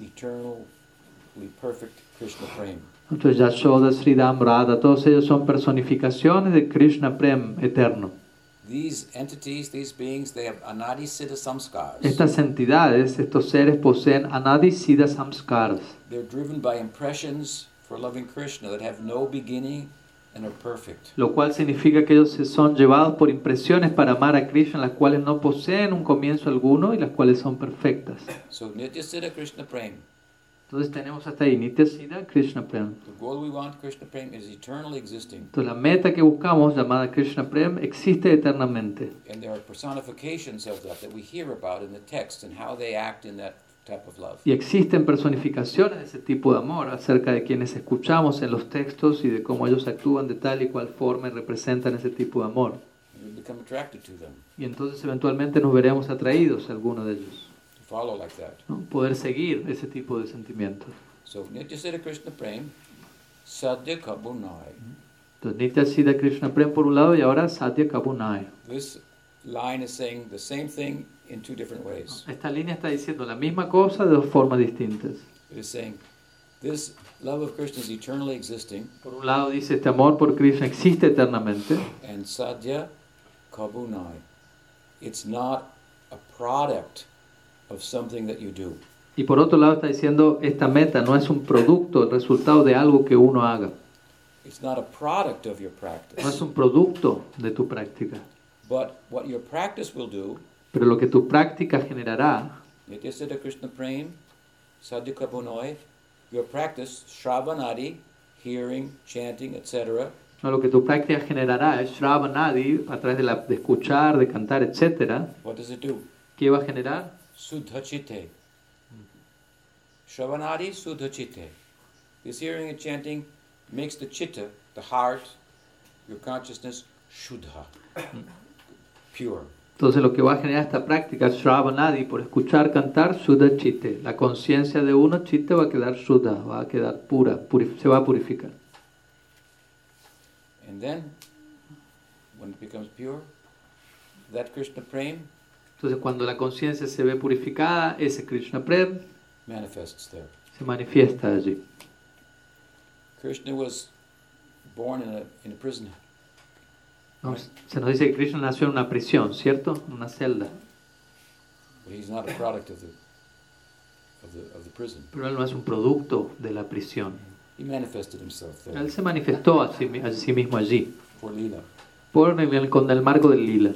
Speaker 1: eternally perfect Krishna Prem.
Speaker 2: Entonces Yashoda, Sridham, Radha, todos ellos son personificaciones de Krishna Prem eterno.
Speaker 1: These entities, these beings, they have anadi siddha samskars.
Speaker 2: Estas entidades, estos seres poseen anadisiddha samskaras.
Speaker 1: They're driven by impressions for loving Krishna that have no beginning and are perfect.
Speaker 2: Lo cual significa que ellos se son llevados por impresiones para amar a Krishna, las cuales no poseen un comienzo alguno y las cuales son perfectas. Entonces tenemos hasta ahí Nitya Siddha Krishna Prem. Entonces la meta que buscamos, llamada Krishna Prem, existe eternamente.
Speaker 1: And there are personifications of that that we hear about in the text and how they act in that.
Speaker 2: Y existen personificaciones de ese tipo de amor acerca de quienes escuchamos en los textos y de cómo ellos actúan de tal y cual forma y representan ese tipo de amor. Y entonces eventualmente nos veremos atraídos a alguno de ellos. ¿no? Poder seguir ese tipo de sentimientos. Entonces Nitya Siddha Krishna Prem por un lado y ahora Satya Kabunai.
Speaker 1: This line is saying the same thing in two different ways.
Speaker 2: Esta línea está diciendo la misma cosa de dos formas distintas.
Speaker 1: It is saying this love of Krishna is eternally existing,
Speaker 2: Por un lado dice este amor por Krishna existe eternamente
Speaker 1: and Sadhya Kabunai. It's not a product of something that you do.
Speaker 2: y por otro lado está diciendo esta meta no es un producto, el resultado de algo que uno haga.
Speaker 1: It's not a product of your
Speaker 2: No es
Speaker 1: practice.
Speaker 2: un producto de tu práctica.
Speaker 1: But what your practice will do,
Speaker 2: Pero lo que tu práctica generará,
Speaker 1: Nitya Krishna Prem, Sadhya Kabunai, your practice, Shravanadi, hearing, chanting, etc.,
Speaker 2: no, lo que tu práctica generará es Shravanadi a través de, la, de escuchar, de cantar, etc.
Speaker 1: what does it do?
Speaker 2: ¿Qué va a generar?
Speaker 1: Suddha Chitte. Shravanadi Suddha Chitte. This hearing and chanting makes the chitta, the heart, your consciousness, Shuddha, pure.
Speaker 2: Entonces lo que va a generar esta práctica es Shravanadi, por escuchar, cantar, Shuddha Chitte. La conciencia de uno, Chitte, va a quedar Shuddha, va a quedar pura, se va a purificar.
Speaker 1: And then, when it becomes pure, that Krishna Prem
Speaker 2: Entonces cuando la conciencia se ve purificada, ese Krishna Prem
Speaker 1: manifests there.
Speaker 2: se manifiesta allí.
Speaker 1: Krishna was born in a, in a prison,
Speaker 2: Se nos dice que Krishna nació en una prisión, ¿cierto? En una celda. Pero él no es un producto de la prisión. Él se manifestó a sí, mi- a sí mismo allí, por el, con el marco del lila.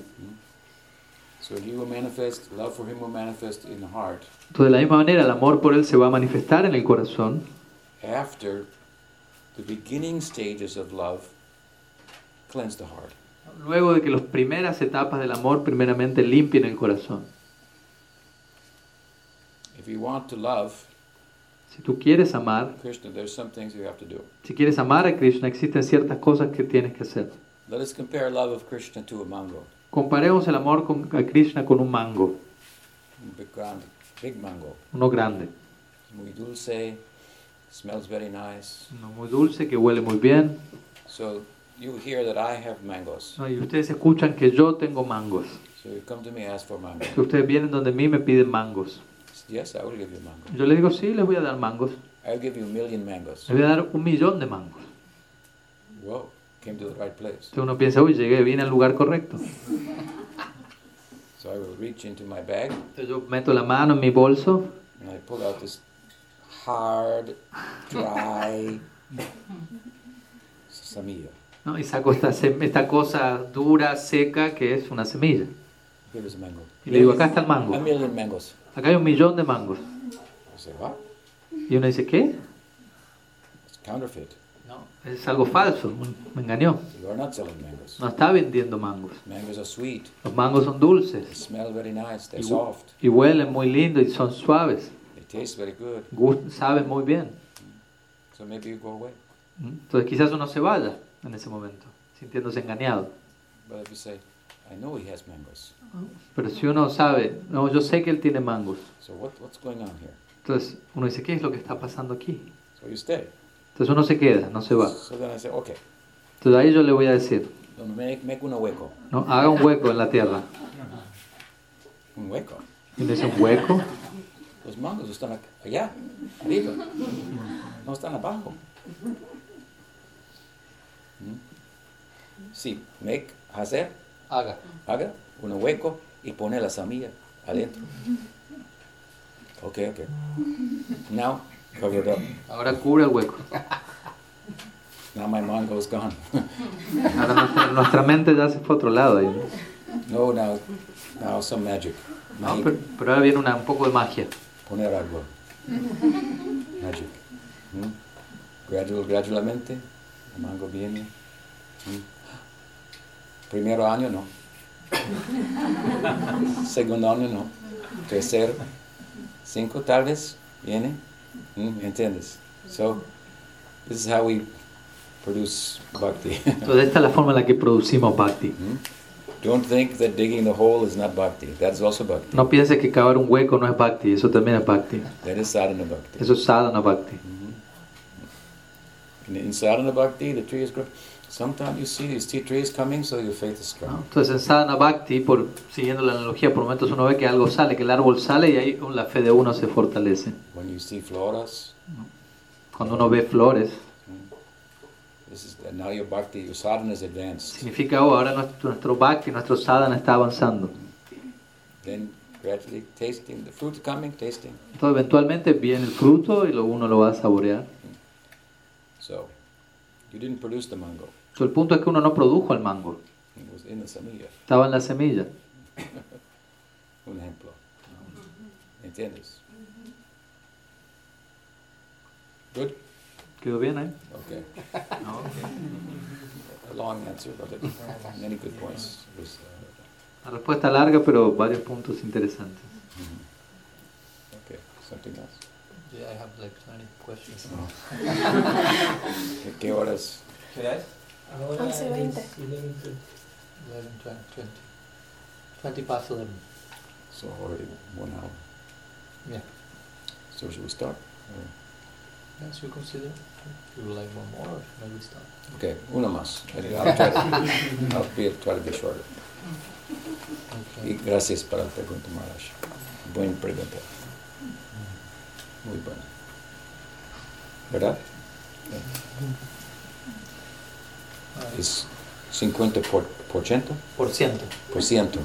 Speaker 1: So he will manifest, love for him will manifest in the heart
Speaker 2: Entonces, de la misma manera, el amor por Él se va a manifestar en el corazón
Speaker 1: after the beginning stages of love cleanse the heart.
Speaker 2: Luego de que las primeras etapas del amor primeramente limpien el corazón.
Speaker 1: If you want to love
Speaker 2: Si tú quieres amar,
Speaker 1: Krishna, there's some things you have to do.
Speaker 2: si quieres amar a Krishna, existen ciertas cosas que tienes que hacer.
Speaker 1: Let us compare love of Krishna to a mango,
Speaker 2: Comparemos el amor con, a Krishna con un mango,
Speaker 1: big, grand, big mango.
Speaker 2: uno grande,
Speaker 1: Muy dulce, smells very nice.
Speaker 2: uno muy dulce que huele muy bien.
Speaker 1: So you hear that I have mangoes.
Speaker 2: ¿no? Y ustedes escuchan que yo tengo mangos.
Speaker 1: So you come to me, ask for mango.
Speaker 2: Que ustedes vienen donde mí me piden mangos.
Speaker 1: Yes, I will give you mango.
Speaker 2: Yo les digo, sí, les voy a dar mangos.
Speaker 1: I'll give you a million mangoes.
Speaker 2: Les voy a dar un millón de mangos.
Speaker 1: Whoa, came to the right place.
Speaker 2: Entonces uno piensa, uy, llegué, vine al lugar correcto.
Speaker 1: So I will reach into my bag
Speaker 2: Entonces yo meto la mano en mi bolso
Speaker 1: and I pull out this hard, dry. *laughs*
Speaker 2: ¿no? y saco esta, esta cosa dura, seca, que es una semilla. Y le digo, acá está el mango. Acá hay un millón de mangos. Y uno dice, ¿qué? Es algo falso, me engañó. No está vendiendo mangos. Los mangos son dulces y, y huelen muy lindo y son suaves. Saben muy bien. ¿Mm? Entonces quizás uno se vaya en ese momento, sintiéndose engañado.
Speaker 1: Say, I know he has.
Speaker 2: Pero si uno sabe, no, yo sé que él tiene mangos.
Speaker 1: So what, what's going on here?
Speaker 2: Entonces uno dice, ¿qué es lo que está pasando aquí?
Speaker 1: So you stay.
Speaker 2: Entonces uno se queda, no se va.
Speaker 1: So then I say, okay,
Speaker 2: Entonces ahí yo le voy a decir,
Speaker 1: make, make un hueco.
Speaker 2: no, haga un hueco en la tierra.
Speaker 1: Un hueco.
Speaker 2: Dice, ¿un hueco?
Speaker 1: Los mangos están allá, arriba. No están abajo. Sí, make, hacer,
Speaker 2: Haga.
Speaker 1: haga un hueco y pone la semilla adentro. Okay, okay. Now, cover it up.
Speaker 2: Ahora cubre el hueco.
Speaker 1: Now my mango is gone.
Speaker 2: Ahora nuestra, nuestra mente ya se fue a otro lado. ¿no?
Speaker 1: no, now, now some magic.
Speaker 2: No, pero, pero ahora viene una, un poco de magia.
Speaker 1: Poner algo. Magic. ¿Mm? Gradual, gradualmente, el mango viene. Primero año no. *laughs* Segundo año no. Tercero. Cinco tal vez viene. ¿Entiendes? So, this is how we produce bhakti. *laughs*
Speaker 2: Entonces esta es la forma en la que producimos bhakti.
Speaker 1: Don't think that digging the hole is not bhakti. That's also bhakti.
Speaker 2: No pienses que cavar un hueco no es bhakti, eso también es bhakti.
Speaker 1: That is sadhana bhakti.
Speaker 2: Eso es sadhana bhakti.
Speaker 1: In sadhana bhakti, the tree is growing. Sometimes you see these tea trees coming, so your faith is strong.
Speaker 2: Entonces en sadhana bhakti, por, siguiendo la analogía, por momentos uno ve que algo sale, que el árbol sale y ahí la fe de uno se fortalece.
Speaker 1: When you see floras,
Speaker 2: Cuando uno ve flores,
Speaker 1: this is now your bhakti, your sadhana is advanced.
Speaker 2: significa, oh, ahora nuestro, nuestro bhakti, nuestro sadhana está avanzando.
Speaker 1: Then gradually tasting the fruit coming, tasting.
Speaker 2: Entonces eventualmente viene el fruto y lo, uno lo va a saborear.
Speaker 1: So you didn't produce the mango;
Speaker 2: Entonces, el punto es que uno no produjo el mango,
Speaker 1: it was in the samilla.
Speaker 2: estaba en la semilla. *laughs*
Speaker 1: Un ejemplo. ¿Entiendes? Good.
Speaker 2: ¿Quedó bien ahí?
Speaker 1: Okay. *laughs* A long answer, but many good points. Was, uh,
Speaker 2: La respuesta larga, pero varios puntos interesantes.
Speaker 1: okay. Something else.
Speaker 2: Yeah, I have like 20 questions.
Speaker 1: ¿Qué- *laughs* ¿Qué horas?
Speaker 3: Ahora
Speaker 4: 11, 20.
Speaker 3: es 11:30.
Speaker 2: 11, 20. 20 past 11.
Speaker 1: So already one hour.
Speaker 2: Yeah.
Speaker 1: So should we start? Or-
Speaker 2: Yes, you consider. You would like one more, or maybe start.
Speaker 1: Okay, uno más. I'll try to, *laughs* I'll be, try to be shorter. Y gracias para la pregunta, Maharaj. Buena pregunta. Muy buena. ¿Verdad? Es 50 por, por ciento,
Speaker 2: Por ciento.
Speaker 1: por ciento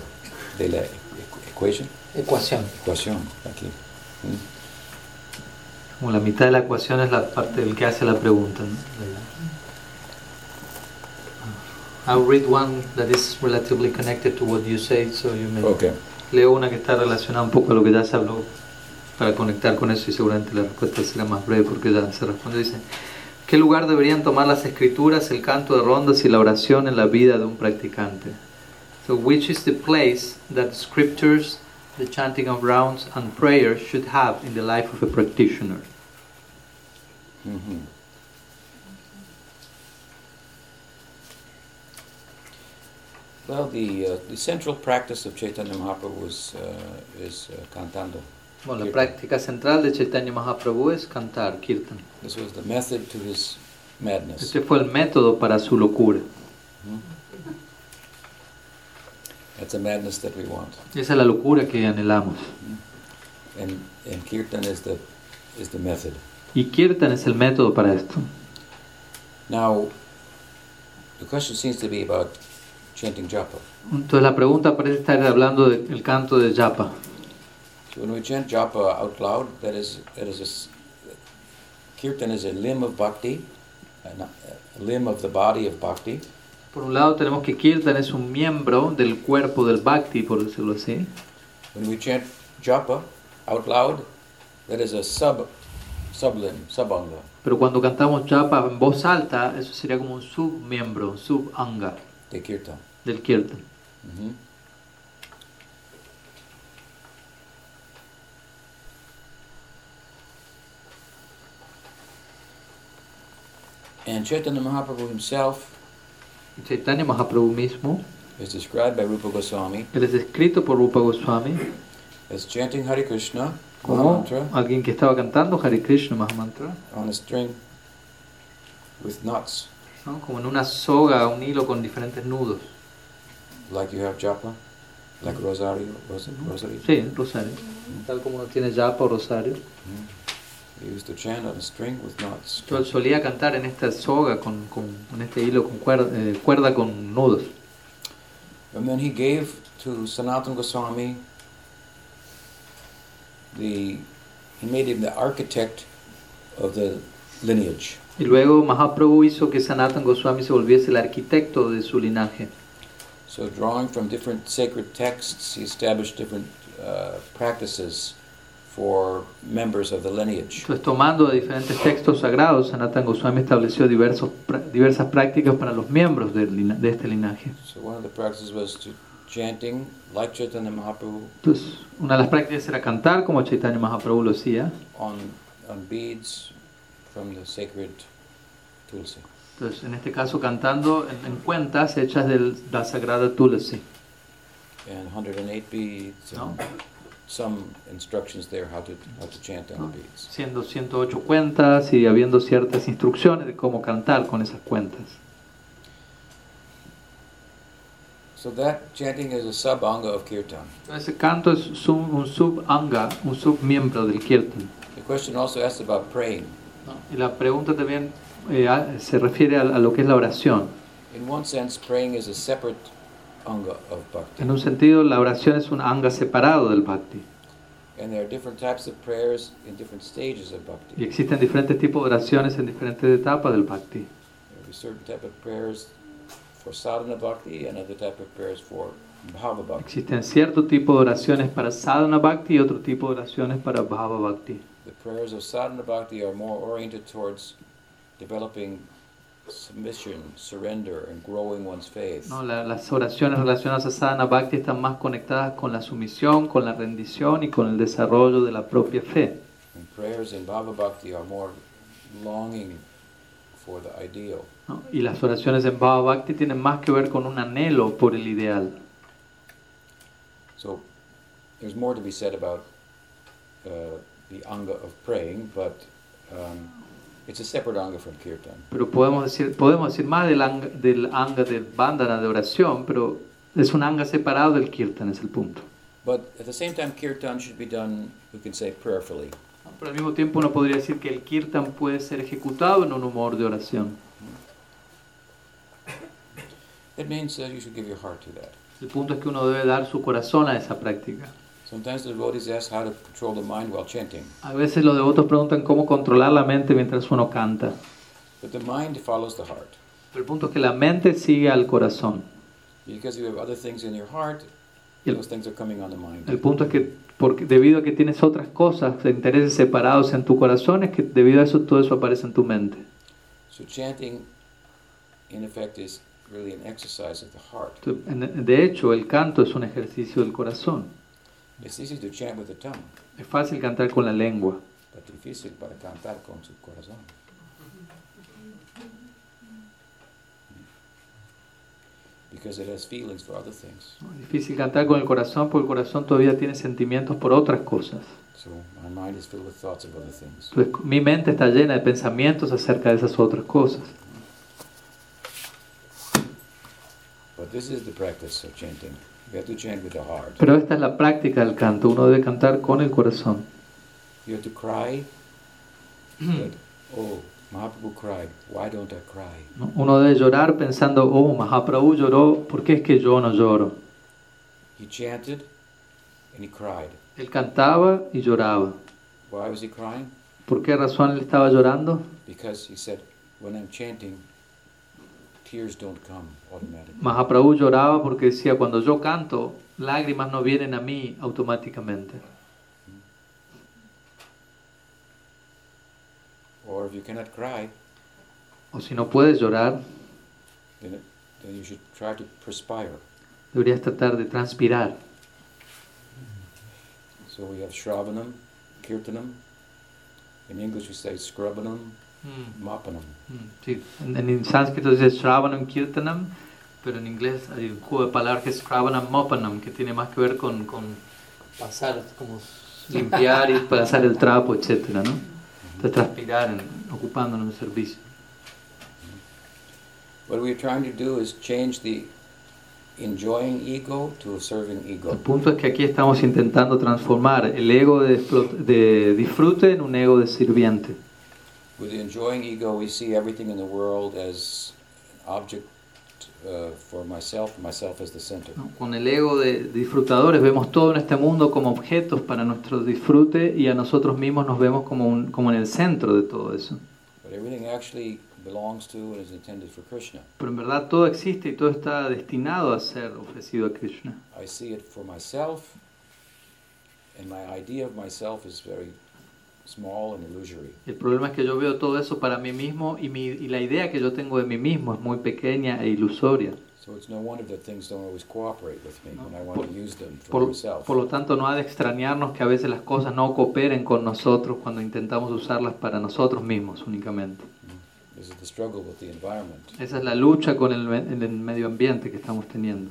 Speaker 1: de la equ- equation,
Speaker 2: Ecuación.
Speaker 1: ecuación aquí. ¿Mm?
Speaker 2: Como la mitad de la ecuación es la parte del que hace la pregunta. ¿no? I'll read one that is relatively connected to what you say, so you may.
Speaker 1: Okay.
Speaker 2: Leo una que está relacionada un poco a lo que ya se habló para conectar con eso y seguramente la respuesta será más breve porque ya se responde. Dice, ¿qué lugar deberían tomar las escrituras, el canto de rondas y la oración en la vida de un practicante? So, which is the place that scriptures, the chanting of rounds and prayers should have in the life of a practitioner?
Speaker 1: Mhm. Well, the, uh, the central practice of Chaitanya Mahaprabhu was, uh, is uh, cantando.
Speaker 2: Bueno, la práctica central de Chaitanya Mahaprabhu es cantar, kirtan.
Speaker 1: This was the method to his madness.
Speaker 2: Este fue el método para su locura.
Speaker 1: That's a madness that we want.
Speaker 2: Esa es la locura que anhelamos.
Speaker 1: And, and kirtan is the, is the method.
Speaker 2: Y kirtan es el método para esto.
Speaker 1: Now, the question seems to be about chanting japa.
Speaker 2: Entonces la pregunta parece estar hablando del canto de japa.
Speaker 1: So when we chant japa out loud, that is, that is a kirtan is a limb of bhakti, a, a limb of the body of bhakti,
Speaker 2: Por un lado tenemos que kirtan es un miembro del cuerpo del bhakti, por decirlo así.
Speaker 1: When we chant japa out loud, that is a sub sublimb, subanga.
Speaker 2: Pero cuando cantamos japa en voz alta, eso sería como un submiembro, subanga
Speaker 1: de kirtan.
Speaker 2: del kirtan.
Speaker 1: Mhm. And Chaitanya Mahaprabhu himself
Speaker 2: Chaitanya Mahaprabhu mismo,
Speaker 1: is described by Rupa Goswami
Speaker 2: él es descrito por Rupa Goswami
Speaker 1: as chanting Hare Krishna
Speaker 2: como alguien que estaba cantando Hare Krishna Mahamantra,
Speaker 1: on a string with knots,
Speaker 2: ¿no? como en una soga, un hilo con diferentes nudos.
Speaker 1: like you have japa, like rosario, ros- rosary.
Speaker 2: Sí, rosario. Tal como uno tiene japa o rosario.
Speaker 1: Mhm. He
Speaker 2: solía cantar en esta soga, con, con, en este hilo con cuerda, eh, cuerda con nudos.
Speaker 1: And then he gave to Sanatana Goswami the he made him the architect of the lineage.
Speaker 2: Y luego Mahaprabhu hizo que Goswami se volviese el arquitecto de su linaje.
Speaker 1: So drawing from different sacred texts, he established different uh, practices for members of the lineage.
Speaker 2: Entonces, tomando de diferentes textos sagrados, Sanatan Goswami estableció diversos, diversas prácticas para los miembros lina- de este linaje.
Speaker 1: So one of the practices was to chanting like Chaitanya Mahaprabhu
Speaker 2: Entonces, una de las prácticas era cantar, como Chaitanya Mahaprabhu lo hacía.
Speaker 1: on on beads from the sacred Tulsi.
Speaker 2: Entonces, en este caso, cantando en, en cuentas hechas de la sagrada Tulasi.
Speaker 1: And 108 beads
Speaker 2: ¿no?
Speaker 1: Some instructions there how to how to chant the beads.
Speaker 2: Siendo 108 cuentas y habiendo ciertas instrucciones de cómo cantar con esas cuentas.
Speaker 1: So that chanting is a sub-anga of kirtan.
Speaker 2: Ese canto es sub- un sub-anga, un submiembro del kirtan.
Speaker 1: The question also asks about praying.
Speaker 2: la pregunta también eh, se refiere a, a lo que es la oración.
Speaker 1: In one sense, praying is a separate.
Speaker 2: En un sentido, la oración es un anga separado del bhakti.
Speaker 1: And there are different types of prayers in different stages of
Speaker 2: Y existen diferentes tipos de oraciones en diferentes etapas del bhakti.
Speaker 1: There are certain type of prayers for sadhana bhakti and other type of prayers for bhava bhakti.
Speaker 2: Existen cierto tipo de oraciones para sadhana bhakti y otro tipo de oraciones para bhava bhakti.
Speaker 1: The prayers of sadhana bhakti are more oriented towards developing submission, surrender, and growing one's faith.
Speaker 2: ¿no? La- las oraciones relacionadas a sadhana bhakti están más conectadas con la sumisión, con la rendición y con el desarrollo de la propia fe.
Speaker 1: And prayers in bhava bhakti are more longing for the ideal.
Speaker 2: ¿no? Y las oraciones en bhava bhakti tienen más que ver con un anhelo por el ideal.
Speaker 1: So there's more to be said about uh, the anga of praying, but um, it's a separate anga from kirtan.
Speaker 2: Pero podemos decir, podemos decir más del anga, del anga de bandhana de oración, pero es un anga separado del kirtan, es el punto.
Speaker 1: But at the same time, kirtan should be done, we can say, prayerfully.
Speaker 2: Pero al mismo tiempo uno podría decir que el kirtan puede ser ejecutado en un humor de oración.
Speaker 1: It means that you should give your heart to that.
Speaker 2: El punto es que uno debe dar su corazón a esa práctica.
Speaker 1: Sometimes the devotees ask how to control the mind while chanting,
Speaker 2: A veces los devotos preguntan cómo controlar la mente mientras uno canta.
Speaker 1: but the mind follows the heart.
Speaker 2: Pero el punto es que la mente sigue al corazón.
Speaker 1: Because you have other things in your heart,
Speaker 2: el,
Speaker 1: Those things are coming on the mind.
Speaker 2: el punto es que porque, debido a que tienes otras cosas, intereses separados en tu corazón, es que debido a eso todo eso aparece en tu mente.
Speaker 1: So chanting, in effect, is really an exercise of the heart.
Speaker 2: De hecho, el canto es un ejercicio del corazón.
Speaker 1: It's easy to chant with the tongue,
Speaker 2: Es fácil cantar con la lengua,
Speaker 1: but difícil para cantar con su corazón. Because it has feelings for other things.
Speaker 2: Es difícil cantar con el corazón porque el corazón todavía tiene sentimientos por otras cosas.
Speaker 1: So my mind is filled with thoughts of other things.
Speaker 2: Entonces, mi mente está llena de pensamientos acerca de esas otras cosas.
Speaker 1: But this is the practice of chanting. You have to chant with the heart.
Speaker 2: Pero esta es la práctica del canto. Uno debe cantar con el corazón.
Speaker 1: You have to cry. but, oh, Mahaprabhu cried. Why don't I cry?
Speaker 2: ¿no? Uno debe llorar pensando, oh, Mahaprabhu lloró, ¿por qué es que yo no lloro?
Speaker 1: He chanted and he cried.
Speaker 2: Él cantaba y lloraba.
Speaker 1: Why was he crying?
Speaker 2: ¿Por qué razón él estaba llorando?
Speaker 1: Because he said, when I'm chanting, tears don't come automatically.
Speaker 2: Mahaprabhu lloraba porque decía, cuando yo canto, lágrimas no vienen a mí automáticamente.
Speaker 1: Or if you cannot cry,
Speaker 2: O si no puedes llorar,
Speaker 1: then, then you should try to perspire.
Speaker 2: deberías tratar de transpirar.
Speaker 1: So we have Shravanam, Kirtanam. In English we say Scrubbanam, Mapanam.
Speaker 2: Mm, Sí, en, en sánscrito dice Shravanam Kirtanam, pero en inglés hay un juego de palabras que es Shravanam Mopanam, que tiene más que ver con, con pasar, como limpiar y *laughs* pasar el trapo, etcétera, ¿no? De transpirar, en, ocupándonos en el servicio.
Speaker 1: What we're trying to do is change the enjoying ego to a serving
Speaker 2: El
Speaker 1: ego.
Speaker 2: punto es que aquí estamos intentando transformar el ego de, de disfrute en un ego de sirviente.
Speaker 1: With the enjoying ego, we see everything in the world as an object uh, for myself, myself as the center.
Speaker 2: ¿no? Con el ego de disfrutadores vemos todo en este mundo como objetos para nuestro disfrute y a nosotros mismos nos vemos como, un, como en el centro de todo eso.
Speaker 1: But everything actually belongs to and is intended for Krishna.
Speaker 2: Pero en verdad todo existe y todo está destinado a ser ofrecido a Krishna.
Speaker 1: I see it for myself, and my idea of myself is very small and illusory.
Speaker 2: El problema es que yo veo todo eso para mí mismo y, mi, y la idea que yo tengo de mí mismo es muy pequeña e ilusoria.
Speaker 1: So it's no wonder that things don't always cooperate with me when I want
Speaker 2: Por-
Speaker 1: to use them for
Speaker 2: Por,
Speaker 1: myself.
Speaker 2: por lo tanto, no ha de extrañarnos que a veces las cosas no cooperen con nosotros cuando intentamos usarlas para nosotros mismos únicamente.
Speaker 1: This is the struggle with the environment.
Speaker 2: Esa es la lucha con el, el medio ambiente que estamos teniendo.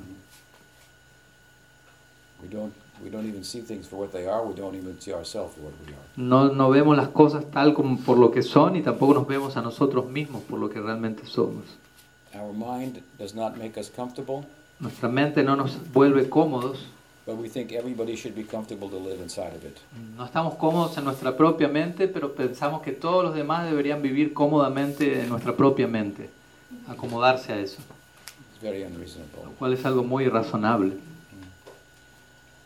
Speaker 1: We don't we don't even see things for what they are. We don't even see ourselves for what we are.
Speaker 2: No, no vemos las cosas tal como por lo que son y tampoco nos vemos a nosotros mismos por lo que realmente somos.
Speaker 1: Our mind does not make us comfortable,
Speaker 2: Nuestra mente no nos vuelve cómodos.
Speaker 1: but we think everybody should be comfortable to live inside of it.
Speaker 2: No estamos cómodos en nuestra propia mente, pero pensamos que todos los demás deberían vivir cómodamente en nuestra propia mente, acomodarse a eso,
Speaker 1: It's very unreasonable.
Speaker 2: lo cual es algo muy irrazonable.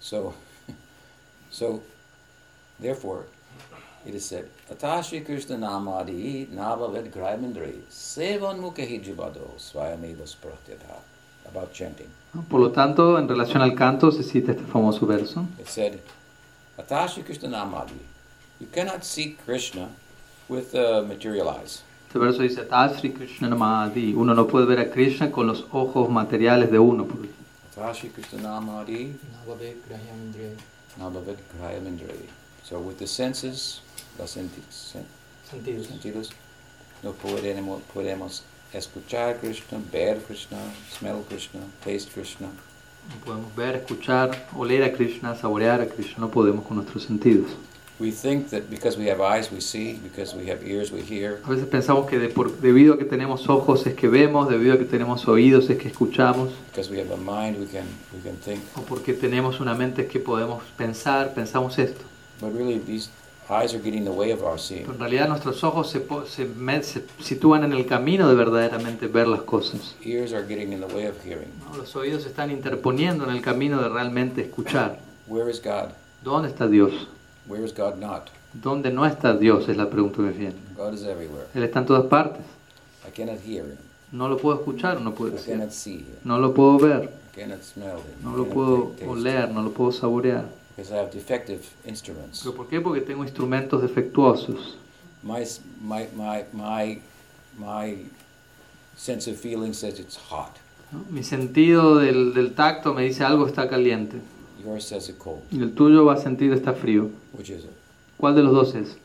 Speaker 1: So, *laughs* so, therefore, it is said, Atashi Krishna Namadi Navavid Graimindri Sevan Mukhi Jivado Swayameva Spratyadha about chanting.
Speaker 2: ¿no? Por lo tanto, en relación al canto se cita este famoso verso.
Speaker 1: It said, Atashi Krishna Namadi. You cannot see Krishna with uh, material eyes.
Speaker 2: Este verso dice, Tasri Krishna Namadi. Uno no puede ver a Krishna con los ojos materiales de uno.
Speaker 3: Navave Grahyamindriya.
Speaker 1: Navavid Graimindri. So with the senses, los sen-
Speaker 3: Sentidos.
Speaker 1: sentidos, no podemos, podemos escuchar Krishna, ver Krishna, smell Krishna, taste Krishna.
Speaker 2: No podemos ver, escuchar, oler a Krishna, saborear a Krishna. No podemos con nuestros sentidos.
Speaker 1: We think that because we have eyes we see, because we have ears we hear,
Speaker 2: A veces pensamos que de por- debido a que tenemos ojos es que vemos, debido a que tenemos oídos es que escuchamos,
Speaker 1: because we have a mind we can we can think.
Speaker 2: o porque tenemos una mente es que podemos pensar, pensamos esto.
Speaker 1: But really these eyes are getting in the way of our
Speaker 2: Pero
Speaker 1: seeing.
Speaker 2: en realidad nuestros ojos se, se se sitúan en el camino de verdaderamente ver las cosas.
Speaker 1: Ears are getting in the way of hearing.
Speaker 2: ¿no? Los oídos se están interponiendo en el camino de realmente escuchar.
Speaker 1: Where is God?
Speaker 2: ¿Dónde está Dios?
Speaker 1: Where is God not?
Speaker 2: ¿Dónde no está Dios? Es la pregunta que me viene.
Speaker 1: God is everywhere.
Speaker 2: Él está en todas partes.
Speaker 1: I cannot hear him.
Speaker 2: No lo puedo escuchar, no puedo
Speaker 1: I
Speaker 2: decir.
Speaker 1: cannot see him.
Speaker 2: No lo puedo ver.
Speaker 1: cannot smell it,
Speaker 2: no lo puedo oler, no lo puedo saborear.
Speaker 1: because I have defective instruments.
Speaker 2: ¿Pero por qué? Porque tengo instrumentos defectuosos.
Speaker 1: My, s- my, my, my, my sense of feeling says it's hot.
Speaker 2: ¿no? Mi sentido del, del tacto me dice algo está caliente
Speaker 1: Yours says cold.
Speaker 2: y el tuyo va a sentir está frío.
Speaker 1: Which is it?
Speaker 2: ¿Cuál de los dos es?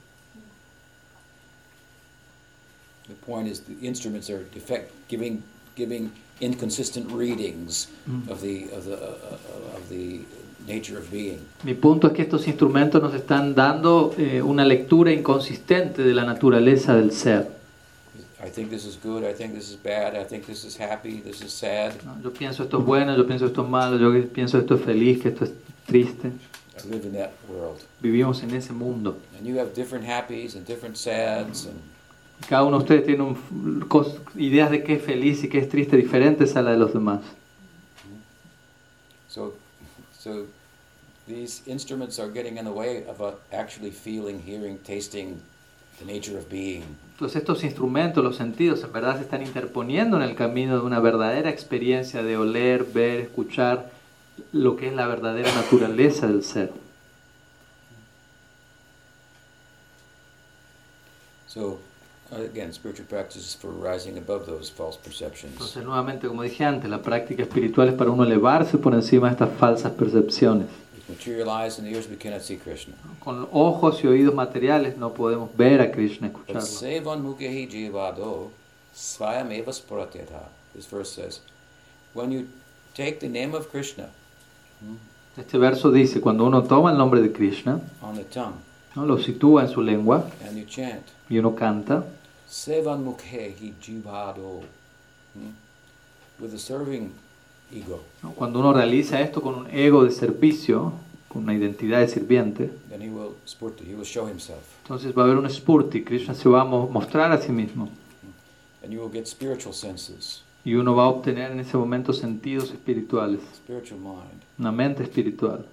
Speaker 1: The point is the instruments are defect, giving, giving inconsistent readings of the, of the, uh, of the nature of being.
Speaker 2: Mi punto es que estos instrumentos nos están dando eh, una lectura inconsistente de la naturaleza del ser.
Speaker 1: I think this is good, I think this is bad, I think this is happy, this is sad.
Speaker 2: ¿no? Yo pienso esto es bueno, yo pienso esto es malo, yo pienso esto es feliz, que esto es triste.
Speaker 1: I live in that world.
Speaker 2: Vivimos en ese mundo.
Speaker 1: And you have different happies and different sads and
Speaker 2: Cada uno de ustedes tiene un- ideas de qué es feliz y qué es triste diferentes a la de los demás.
Speaker 1: so, so these instruments are getting in the way of uh, actually feeling, hearing, tasting the nature of being.
Speaker 2: Entonces estos instrumentos, los sentidos, en verdad se están interponiendo en el camino de una verdadera experiencia de oler, ver, escuchar lo que es la verdadera naturaleza del ser.
Speaker 1: So, again, spiritual practice is for rising above those false perceptions.
Speaker 2: Entonces nuevamente, como dije antes, la práctica espiritual es para uno elevarse por encima de estas falsas percepciones.
Speaker 1: With material eyes and ears, we cannot see Krishna.
Speaker 2: Con ojos y oídos materiales no podemos ver a Krishna, escucharlo.
Speaker 1: This verse says, when you take the name of Krishna hmm,
Speaker 2: Este verso dice, cuando uno toma el nombre de Krishna,
Speaker 1: on the tongue
Speaker 2: ¿no? lo sitúa en su lengua
Speaker 1: and you chant,
Speaker 2: y uno canta,
Speaker 1: sevan mukehi jivado, hmm, with a serving
Speaker 2: ¿no? cuando uno realiza esto con un ego de servicio, con una identidad de sirviente,
Speaker 1: then he will spurti, he will show himself.
Speaker 2: entonces va a haber un spurti, Krishna se va a mo- mostrar a sí mismo.
Speaker 1: And you will get spiritual senses,
Speaker 2: y uno va a obtener en ese momento sentidos espirituales,
Speaker 1: spiritual mind,
Speaker 2: una mente espiritual,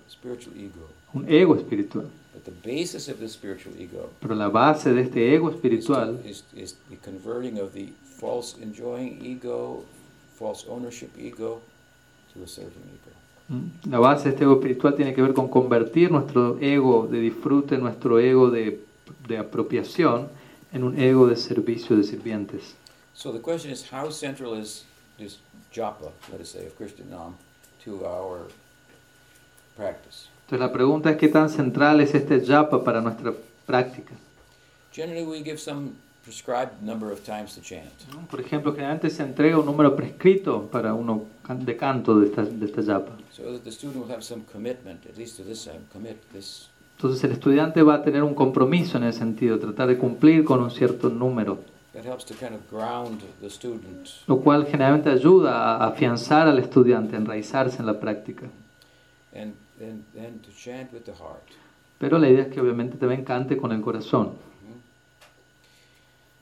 Speaker 2: un ego espiritual.
Speaker 1: But the basis of this spiritual ego
Speaker 2: Pero la base de este ego espiritual
Speaker 1: is,
Speaker 2: La base de este ego espiritual tiene que ver con convertir nuestro ego de disfrute, nuestro ego de, de apropiación, en un ego de servicio de sirvientes.
Speaker 1: So the question is, how central is this japa, let us say, of Krishna Nam, to our practice?
Speaker 2: Entonces la pregunta es qué tan central es este japa para nuestra práctica.
Speaker 1: Generally, we give some prescribed number of times to chant.
Speaker 2: Por ejemplo, generalmente se entrega un número prescrito para uno de canto de esta, de esta japa.
Speaker 1: So that the student will have some commitment, at least to this time, commit this.
Speaker 2: Entonces el estudiante va a tener un compromiso en ese sentido, tratar de cumplir con un cierto número,
Speaker 1: That helps to kind of ground the student
Speaker 2: lo cual generalmente ayuda a afianzar al estudiante, a enraizarse en la práctica.
Speaker 1: and then, then to chant with the heart.
Speaker 2: Pero la idea es que obviamente también cante con el corazón.
Speaker 1: Now, in one sense, the chanting is kirtaniya sadahari,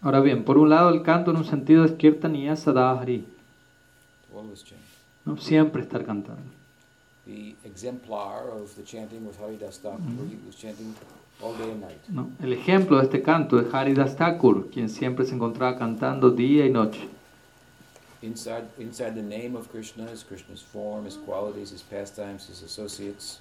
Speaker 2: Ahora bien, por un lado el canto en un sentido es kirtaniya sadahari. ¿no? siempre estar cantando.
Speaker 1: The exemplar of the chanting with Haridas Thakur, he was chanting all day and night.
Speaker 2: ¿no? El ejemplo de este canto es Haridas Thakur, quien siempre se encontraba cantando día y noche.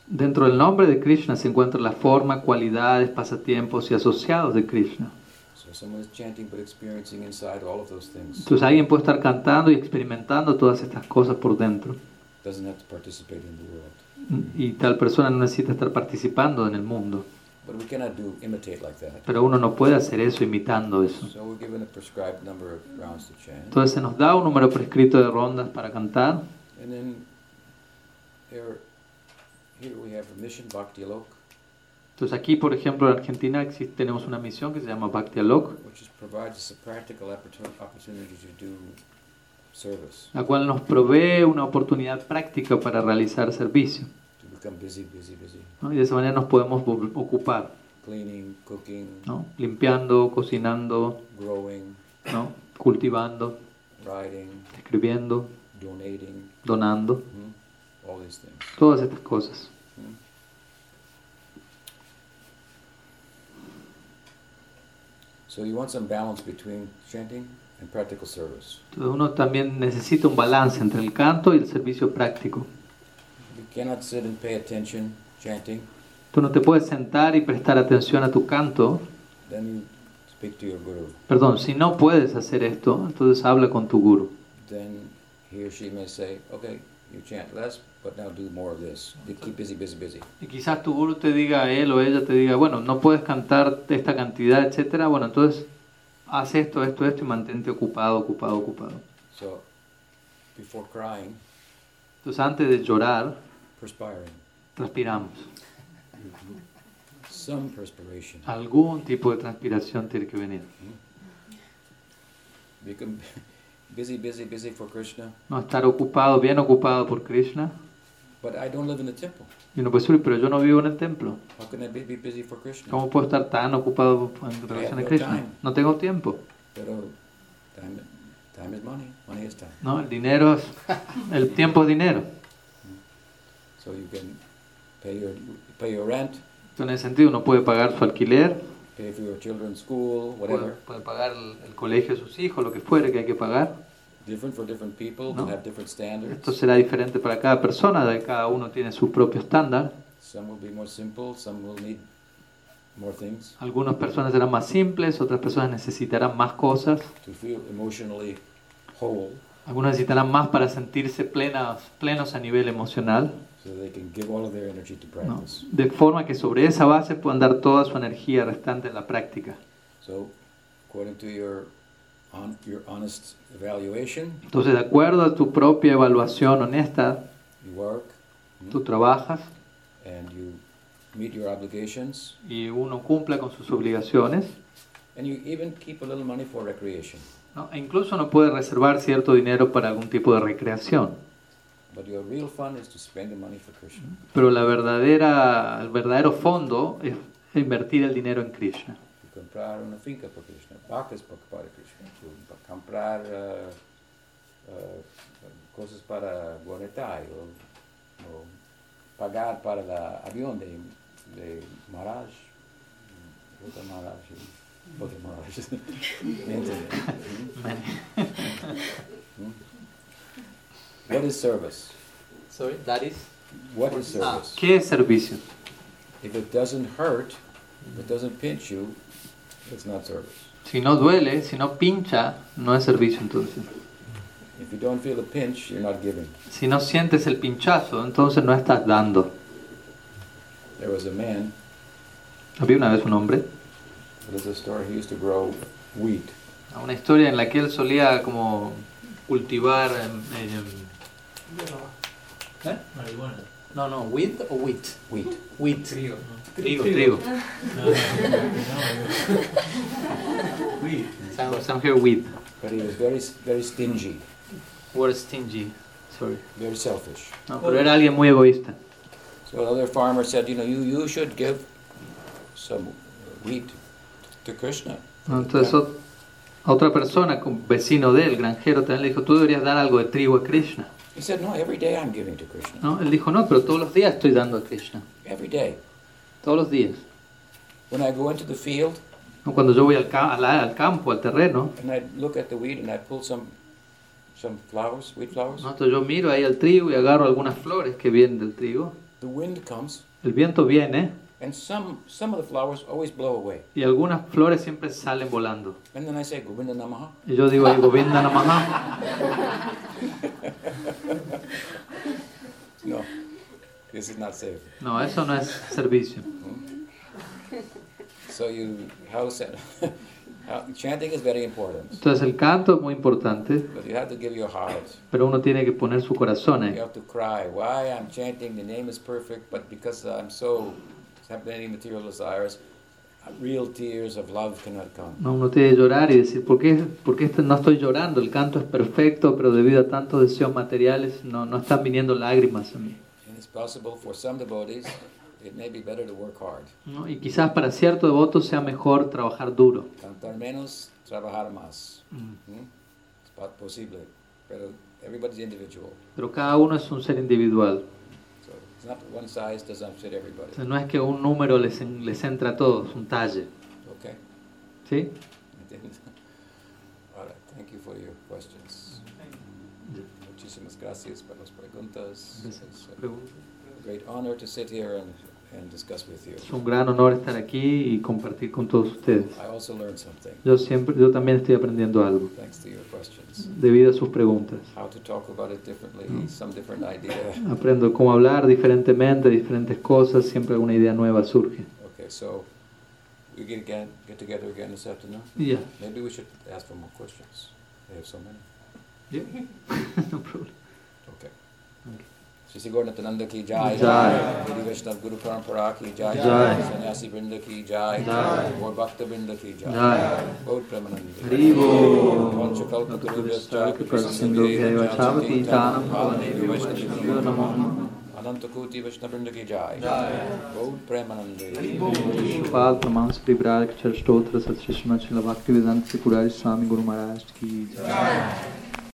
Speaker 2: Dentro del nombre de Krishna se encuentra la forma, cualidades, pasatiempos y asociados de Krishna.
Speaker 1: So someone is chanting but experiencing inside all of those things.
Speaker 2: Entonces alguien puede estar cantando y experimentando todas estas cosas por dentro.
Speaker 1: Doesn't have to participate in the world.
Speaker 2: Y tal persona no necesita estar participando en el mundo.
Speaker 1: But we cannot do imitate like that.
Speaker 2: Pero uno no puede hacer eso imitando eso.
Speaker 1: So we're given a prescribed number of rounds to chant.
Speaker 2: Entonces se nos da un número prescrito de rondas para cantar.
Speaker 1: And then here, here we have a mission, Bhakti Alok,
Speaker 2: Entonces aquí, por ejemplo, en Argentina existe, tenemos una misión que se llama Bhakti Alok,
Speaker 1: which is, provides us a practical opportu- opportunity to do service,
Speaker 2: la cual nos provee una oportunidad práctica para realizar servicio.
Speaker 1: To become busy, busy, busy,
Speaker 2: ¿no? Y de esa manera nos podemos ocupar,
Speaker 1: cleaning, cooking,
Speaker 2: ¿no? limpiando, cocinando,
Speaker 1: growing,
Speaker 2: ¿no? cultivando,
Speaker 1: writing,
Speaker 2: escribiendo,
Speaker 1: donating,
Speaker 2: donando,
Speaker 1: hmm, all these things.
Speaker 2: todas estas cosas.
Speaker 1: hmm. So you want some balance between chanting and practical service.
Speaker 2: Entonces uno también necesita un balance entre el canto y el servicio práctico.
Speaker 1: You cannot sit and pay attention chanting,
Speaker 2: Tú no te puedes sentar y prestar atención a tu canto.
Speaker 1: then you speak to your guru.
Speaker 2: Perdón, si no puedes hacer esto, entonces habla con tu guru.
Speaker 1: Then he or she may say, okay, you chant less, but now do more of this. You keep busy, busy, busy.
Speaker 2: Y quizás tu guru te diga, él o ella te diga, bueno, no puedes cantar esta cantidad, etcétera. Bueno, entonces haz esto, esto, esto y mantente ocupado, ocupado, ocupado.
Speaker 1: So before crying,
Speaker 2: Entonces antes de llorar,
Speaker 1: perspiring,
Speaker 2: transpiramos.
Speaker 1: some perspiration.
Speaker 2: Algún tipo de transpiración tiene que venir.
Speaker 1: Become *laughs* busy, busy, busy for Krishna,
Speaker 2: No estar ocupado, bien ocupado por Krishna.
Speaker 1: but I don't live in the temple.
Speaker 2: Y uno puede decir, pero yo no vivo en el templo.
Speaker 1: How can I be, be busy for Krishna?
Speaker 2: ¿Cómo puedo estar tan ocupado en relación a
Speaker 1: no
Speaker 2: Krishna?
Speaker 1: time.
Speaker 2: No tengo tiempo.
Speaker 1: Pero time, time is money, money is time.
Speaker 2: No, el dinero es, el tiempo es dinero.
Speaker 1: So you can pay your pay your rent,
Speaker 2: En ese sentido, uno puede pagar su alquiler,
Speaker 1: pay for your children's school,
Speaker 2: puede,
Speaker 1: whatever.
Speaker 2: puede pagar el, el colegio de sus hijos, lo que fuere que hay que pagar.
Speaker 1: Different for different people,
Speaker 2: No.
Speaker 1: have different standards.
Speaker 2: Esto será diferente para cada persona, de cada uno tiene su propio estándar.
Speaker 1: Some will be more simple, some will need more things
Speaker 2: Algunas personas serán más simples, otras personas necesitarán más cosas,
Speaker 1: to feel emotionally whole,
Speaker 2: algunos necesitarán más para sentirse plenas, plenos a nivel emocional,
Speaker 1: so they can give all of their energy to
Speaker 2: ¿no? de forma que sobre esa base puedan dar toda su energía restante en la práctica.
Speaker 1: So, according to your on, your honest evaluation,
Speaker 2: Entonces, de acuerdo a tu propia evaluación honesta,
Speaker 1: you work mm,
Speaker 2: tú trabajas
Speaker 1: and you meet your obligations,
Speaker 2: y uno cumple con sus obligaciones,
Speaker 1: and you even keep a little money for recreation.
Speaker 2: ¿no? e incluso uno puede reservar cierto dinero para algún tipo de recreación. Pero la verdadera, el verdadero fondo es invertir el dinero en Krishna.
Speaker 1: Comprar una finca por Krishna, vacas para Krishna, comprar uh, uh, cosas para Gonetai o, o pagar para el avión de, de Maharaj, otro Maharaj, y otro Maharaj. *laughs* ¿Me entiendes? *laughs* What is service?
Speaker 3: Sorry, that is.
Speaker 1: What is
Speaker 3: Ah.
Speaker 1: service?
Speaker 2: ¿Qué es servicio?
Speaker 1: If it doesn't hurt, if it doesn't pinch you, it's not service.
Speaker 2: Si no duele, si no pincha, no es servicio entonces.
Speaker 1: If you don't feel a pinch, you're not giving.
Speaker 2: Si no sientes el pinchazo, entonces no estás dando.
Speaker 1: There was a man,
Speaker 2: Había una vez un hombre,
Speaker 1: there's a story, he used to grow wheat.
Speaker 2: una historia en la que él solía como cultivar... em, ¿eh?
Speaker 3: Marihuana. No, no, with or wheat?
Speaker 1: Wheat.
Speaker 3: Wheat.
Speaker 2: Trigo, trigo. Some, some here wheat.
Speaker 1: But he was very, very stingy,
Speaker 2: Word stingy. Sorry.
Speaker 1: very selfish.
Speaker 2: No, pero era alguien muy egoísta.
Speaker 1: So another farmer said, you know, you, you should give some wheat to Krishna.
Speaker 2: No, Entonces ot- otra persona, vecino de él, granjero, también le dijo, tú deberías dar algo de trigo a Krishna.
Speaker 1: He said, no, every day I'm giving to Krishna.
Speaker 2: ¿No? Él dijo, no, pero todos los días estoy dando a Krishna.
Speaker 1: Every day.
Speaker 2: Todos los días.
Speaker 1: When I go into the field
Speaker 2: ¿No? Cuando yo voy al, ca- a la- al campo, al terreno,
Speaker 1: and I look at the wheat and I pull some, some flowers, wheat flowers,
Speaker 2: ¿no? Entonces yo miro ahí al trigo y agarro algunas flores que vienen del trigo.
Speaker 1: the wind comes
Speaker 2: El viento viene
Speaker 1: and some, some of the flowers always blow away.
Speaker 2: y algunas flores siempre salen volando.
Speaker 1: And then I say.
Speaker 2: Y yo digo Govinda Namaha. *laughs*
Speaker 1: No, this is not safe.
Speaker 2: No, eso no es servicio.
Speaker 1: So you, how, sa- *laughs* how chanting is very important,
Speaker 2: Entonces el canto es muy importante,
Speaker 1: but you have to give your heart.
Speaker 2: pero uno tiene que poner su corazón
Speaker 1: You have to cry. Why I'm chanting? The name is perfect, but because I'm so have many material desires, real tears of love cannot come.
Speaker 2: No, uno tiene que llorar y decir, ¿por qué, por qué no estoy llorando? El canto es perfecto, pero debido a tantos deseos materiales no, no están viniendo lágrimas a mí.
Speaker 1: And it's possible for some devotees, it may be better to work hard.
Speaker 2: ¿no? Y quizás para cierto devoto sea mejor trabajar duro.
Speaker 1: Cantar menos, trabajar más.
Speaker 2: Mm.
Speaker 1: ¿Mm? Es posible, pero everybody's individual.
Speaker 2: Pero cada uno es un ser individual. O sea, no es que un número les, les entra a todos, un talle.
Speaker 1: Okay?
Speaker 2: ¿Sí? *laughs*
Speaker 1: Right, Thank you for your questions. Muchísimas gracias por las preguntas. It's a great honor to sit here and, and discuss with you.
Speaker 2: Es un gran honor estar aquí y compartir con todos ustedes.
Speaker 1: I also learned something
Speaker 2: Yo siempre, yo también estoy aprendiendo algo
Speaker 1: thanks to your questions.
Speaker 2: debido a sus preguntas.
Speaker 1: How to talk about it differently,
Speaker 2: Mm.
Speaker 1: some different idea.
Speaker 2: Aprendo cómo hablar diferentemente, diferentes cosas, siempre alguna idea nueva surge.
Speaker 1: Okay, so we get again, get together again this afternoon.
Speaker 2: Y ya.
Speaker 1: Maybe we should ask for more questions. They have so many. *laughs*
Speaker 2: no problem.
Speaker 1: Shri गौर की वैष्णव गुरु
Speaker 2: परंपरा
Speaker 1: की जाय
Speaker 2: सन्यासी
Speaker 1: बिंद की
Speaker 2: और भक्त बिंद की बहुत प्रेमानंद हरि
Speaker 1: गुरु सिंधु भवने वैष्णव नमो अनंत कोटि
Speaker 2: की बहुत प्रेमानंद प्रमाण श्री श्री भक्ति वेदांत श्री पुरारी स्वामी गुरु महाराज की जय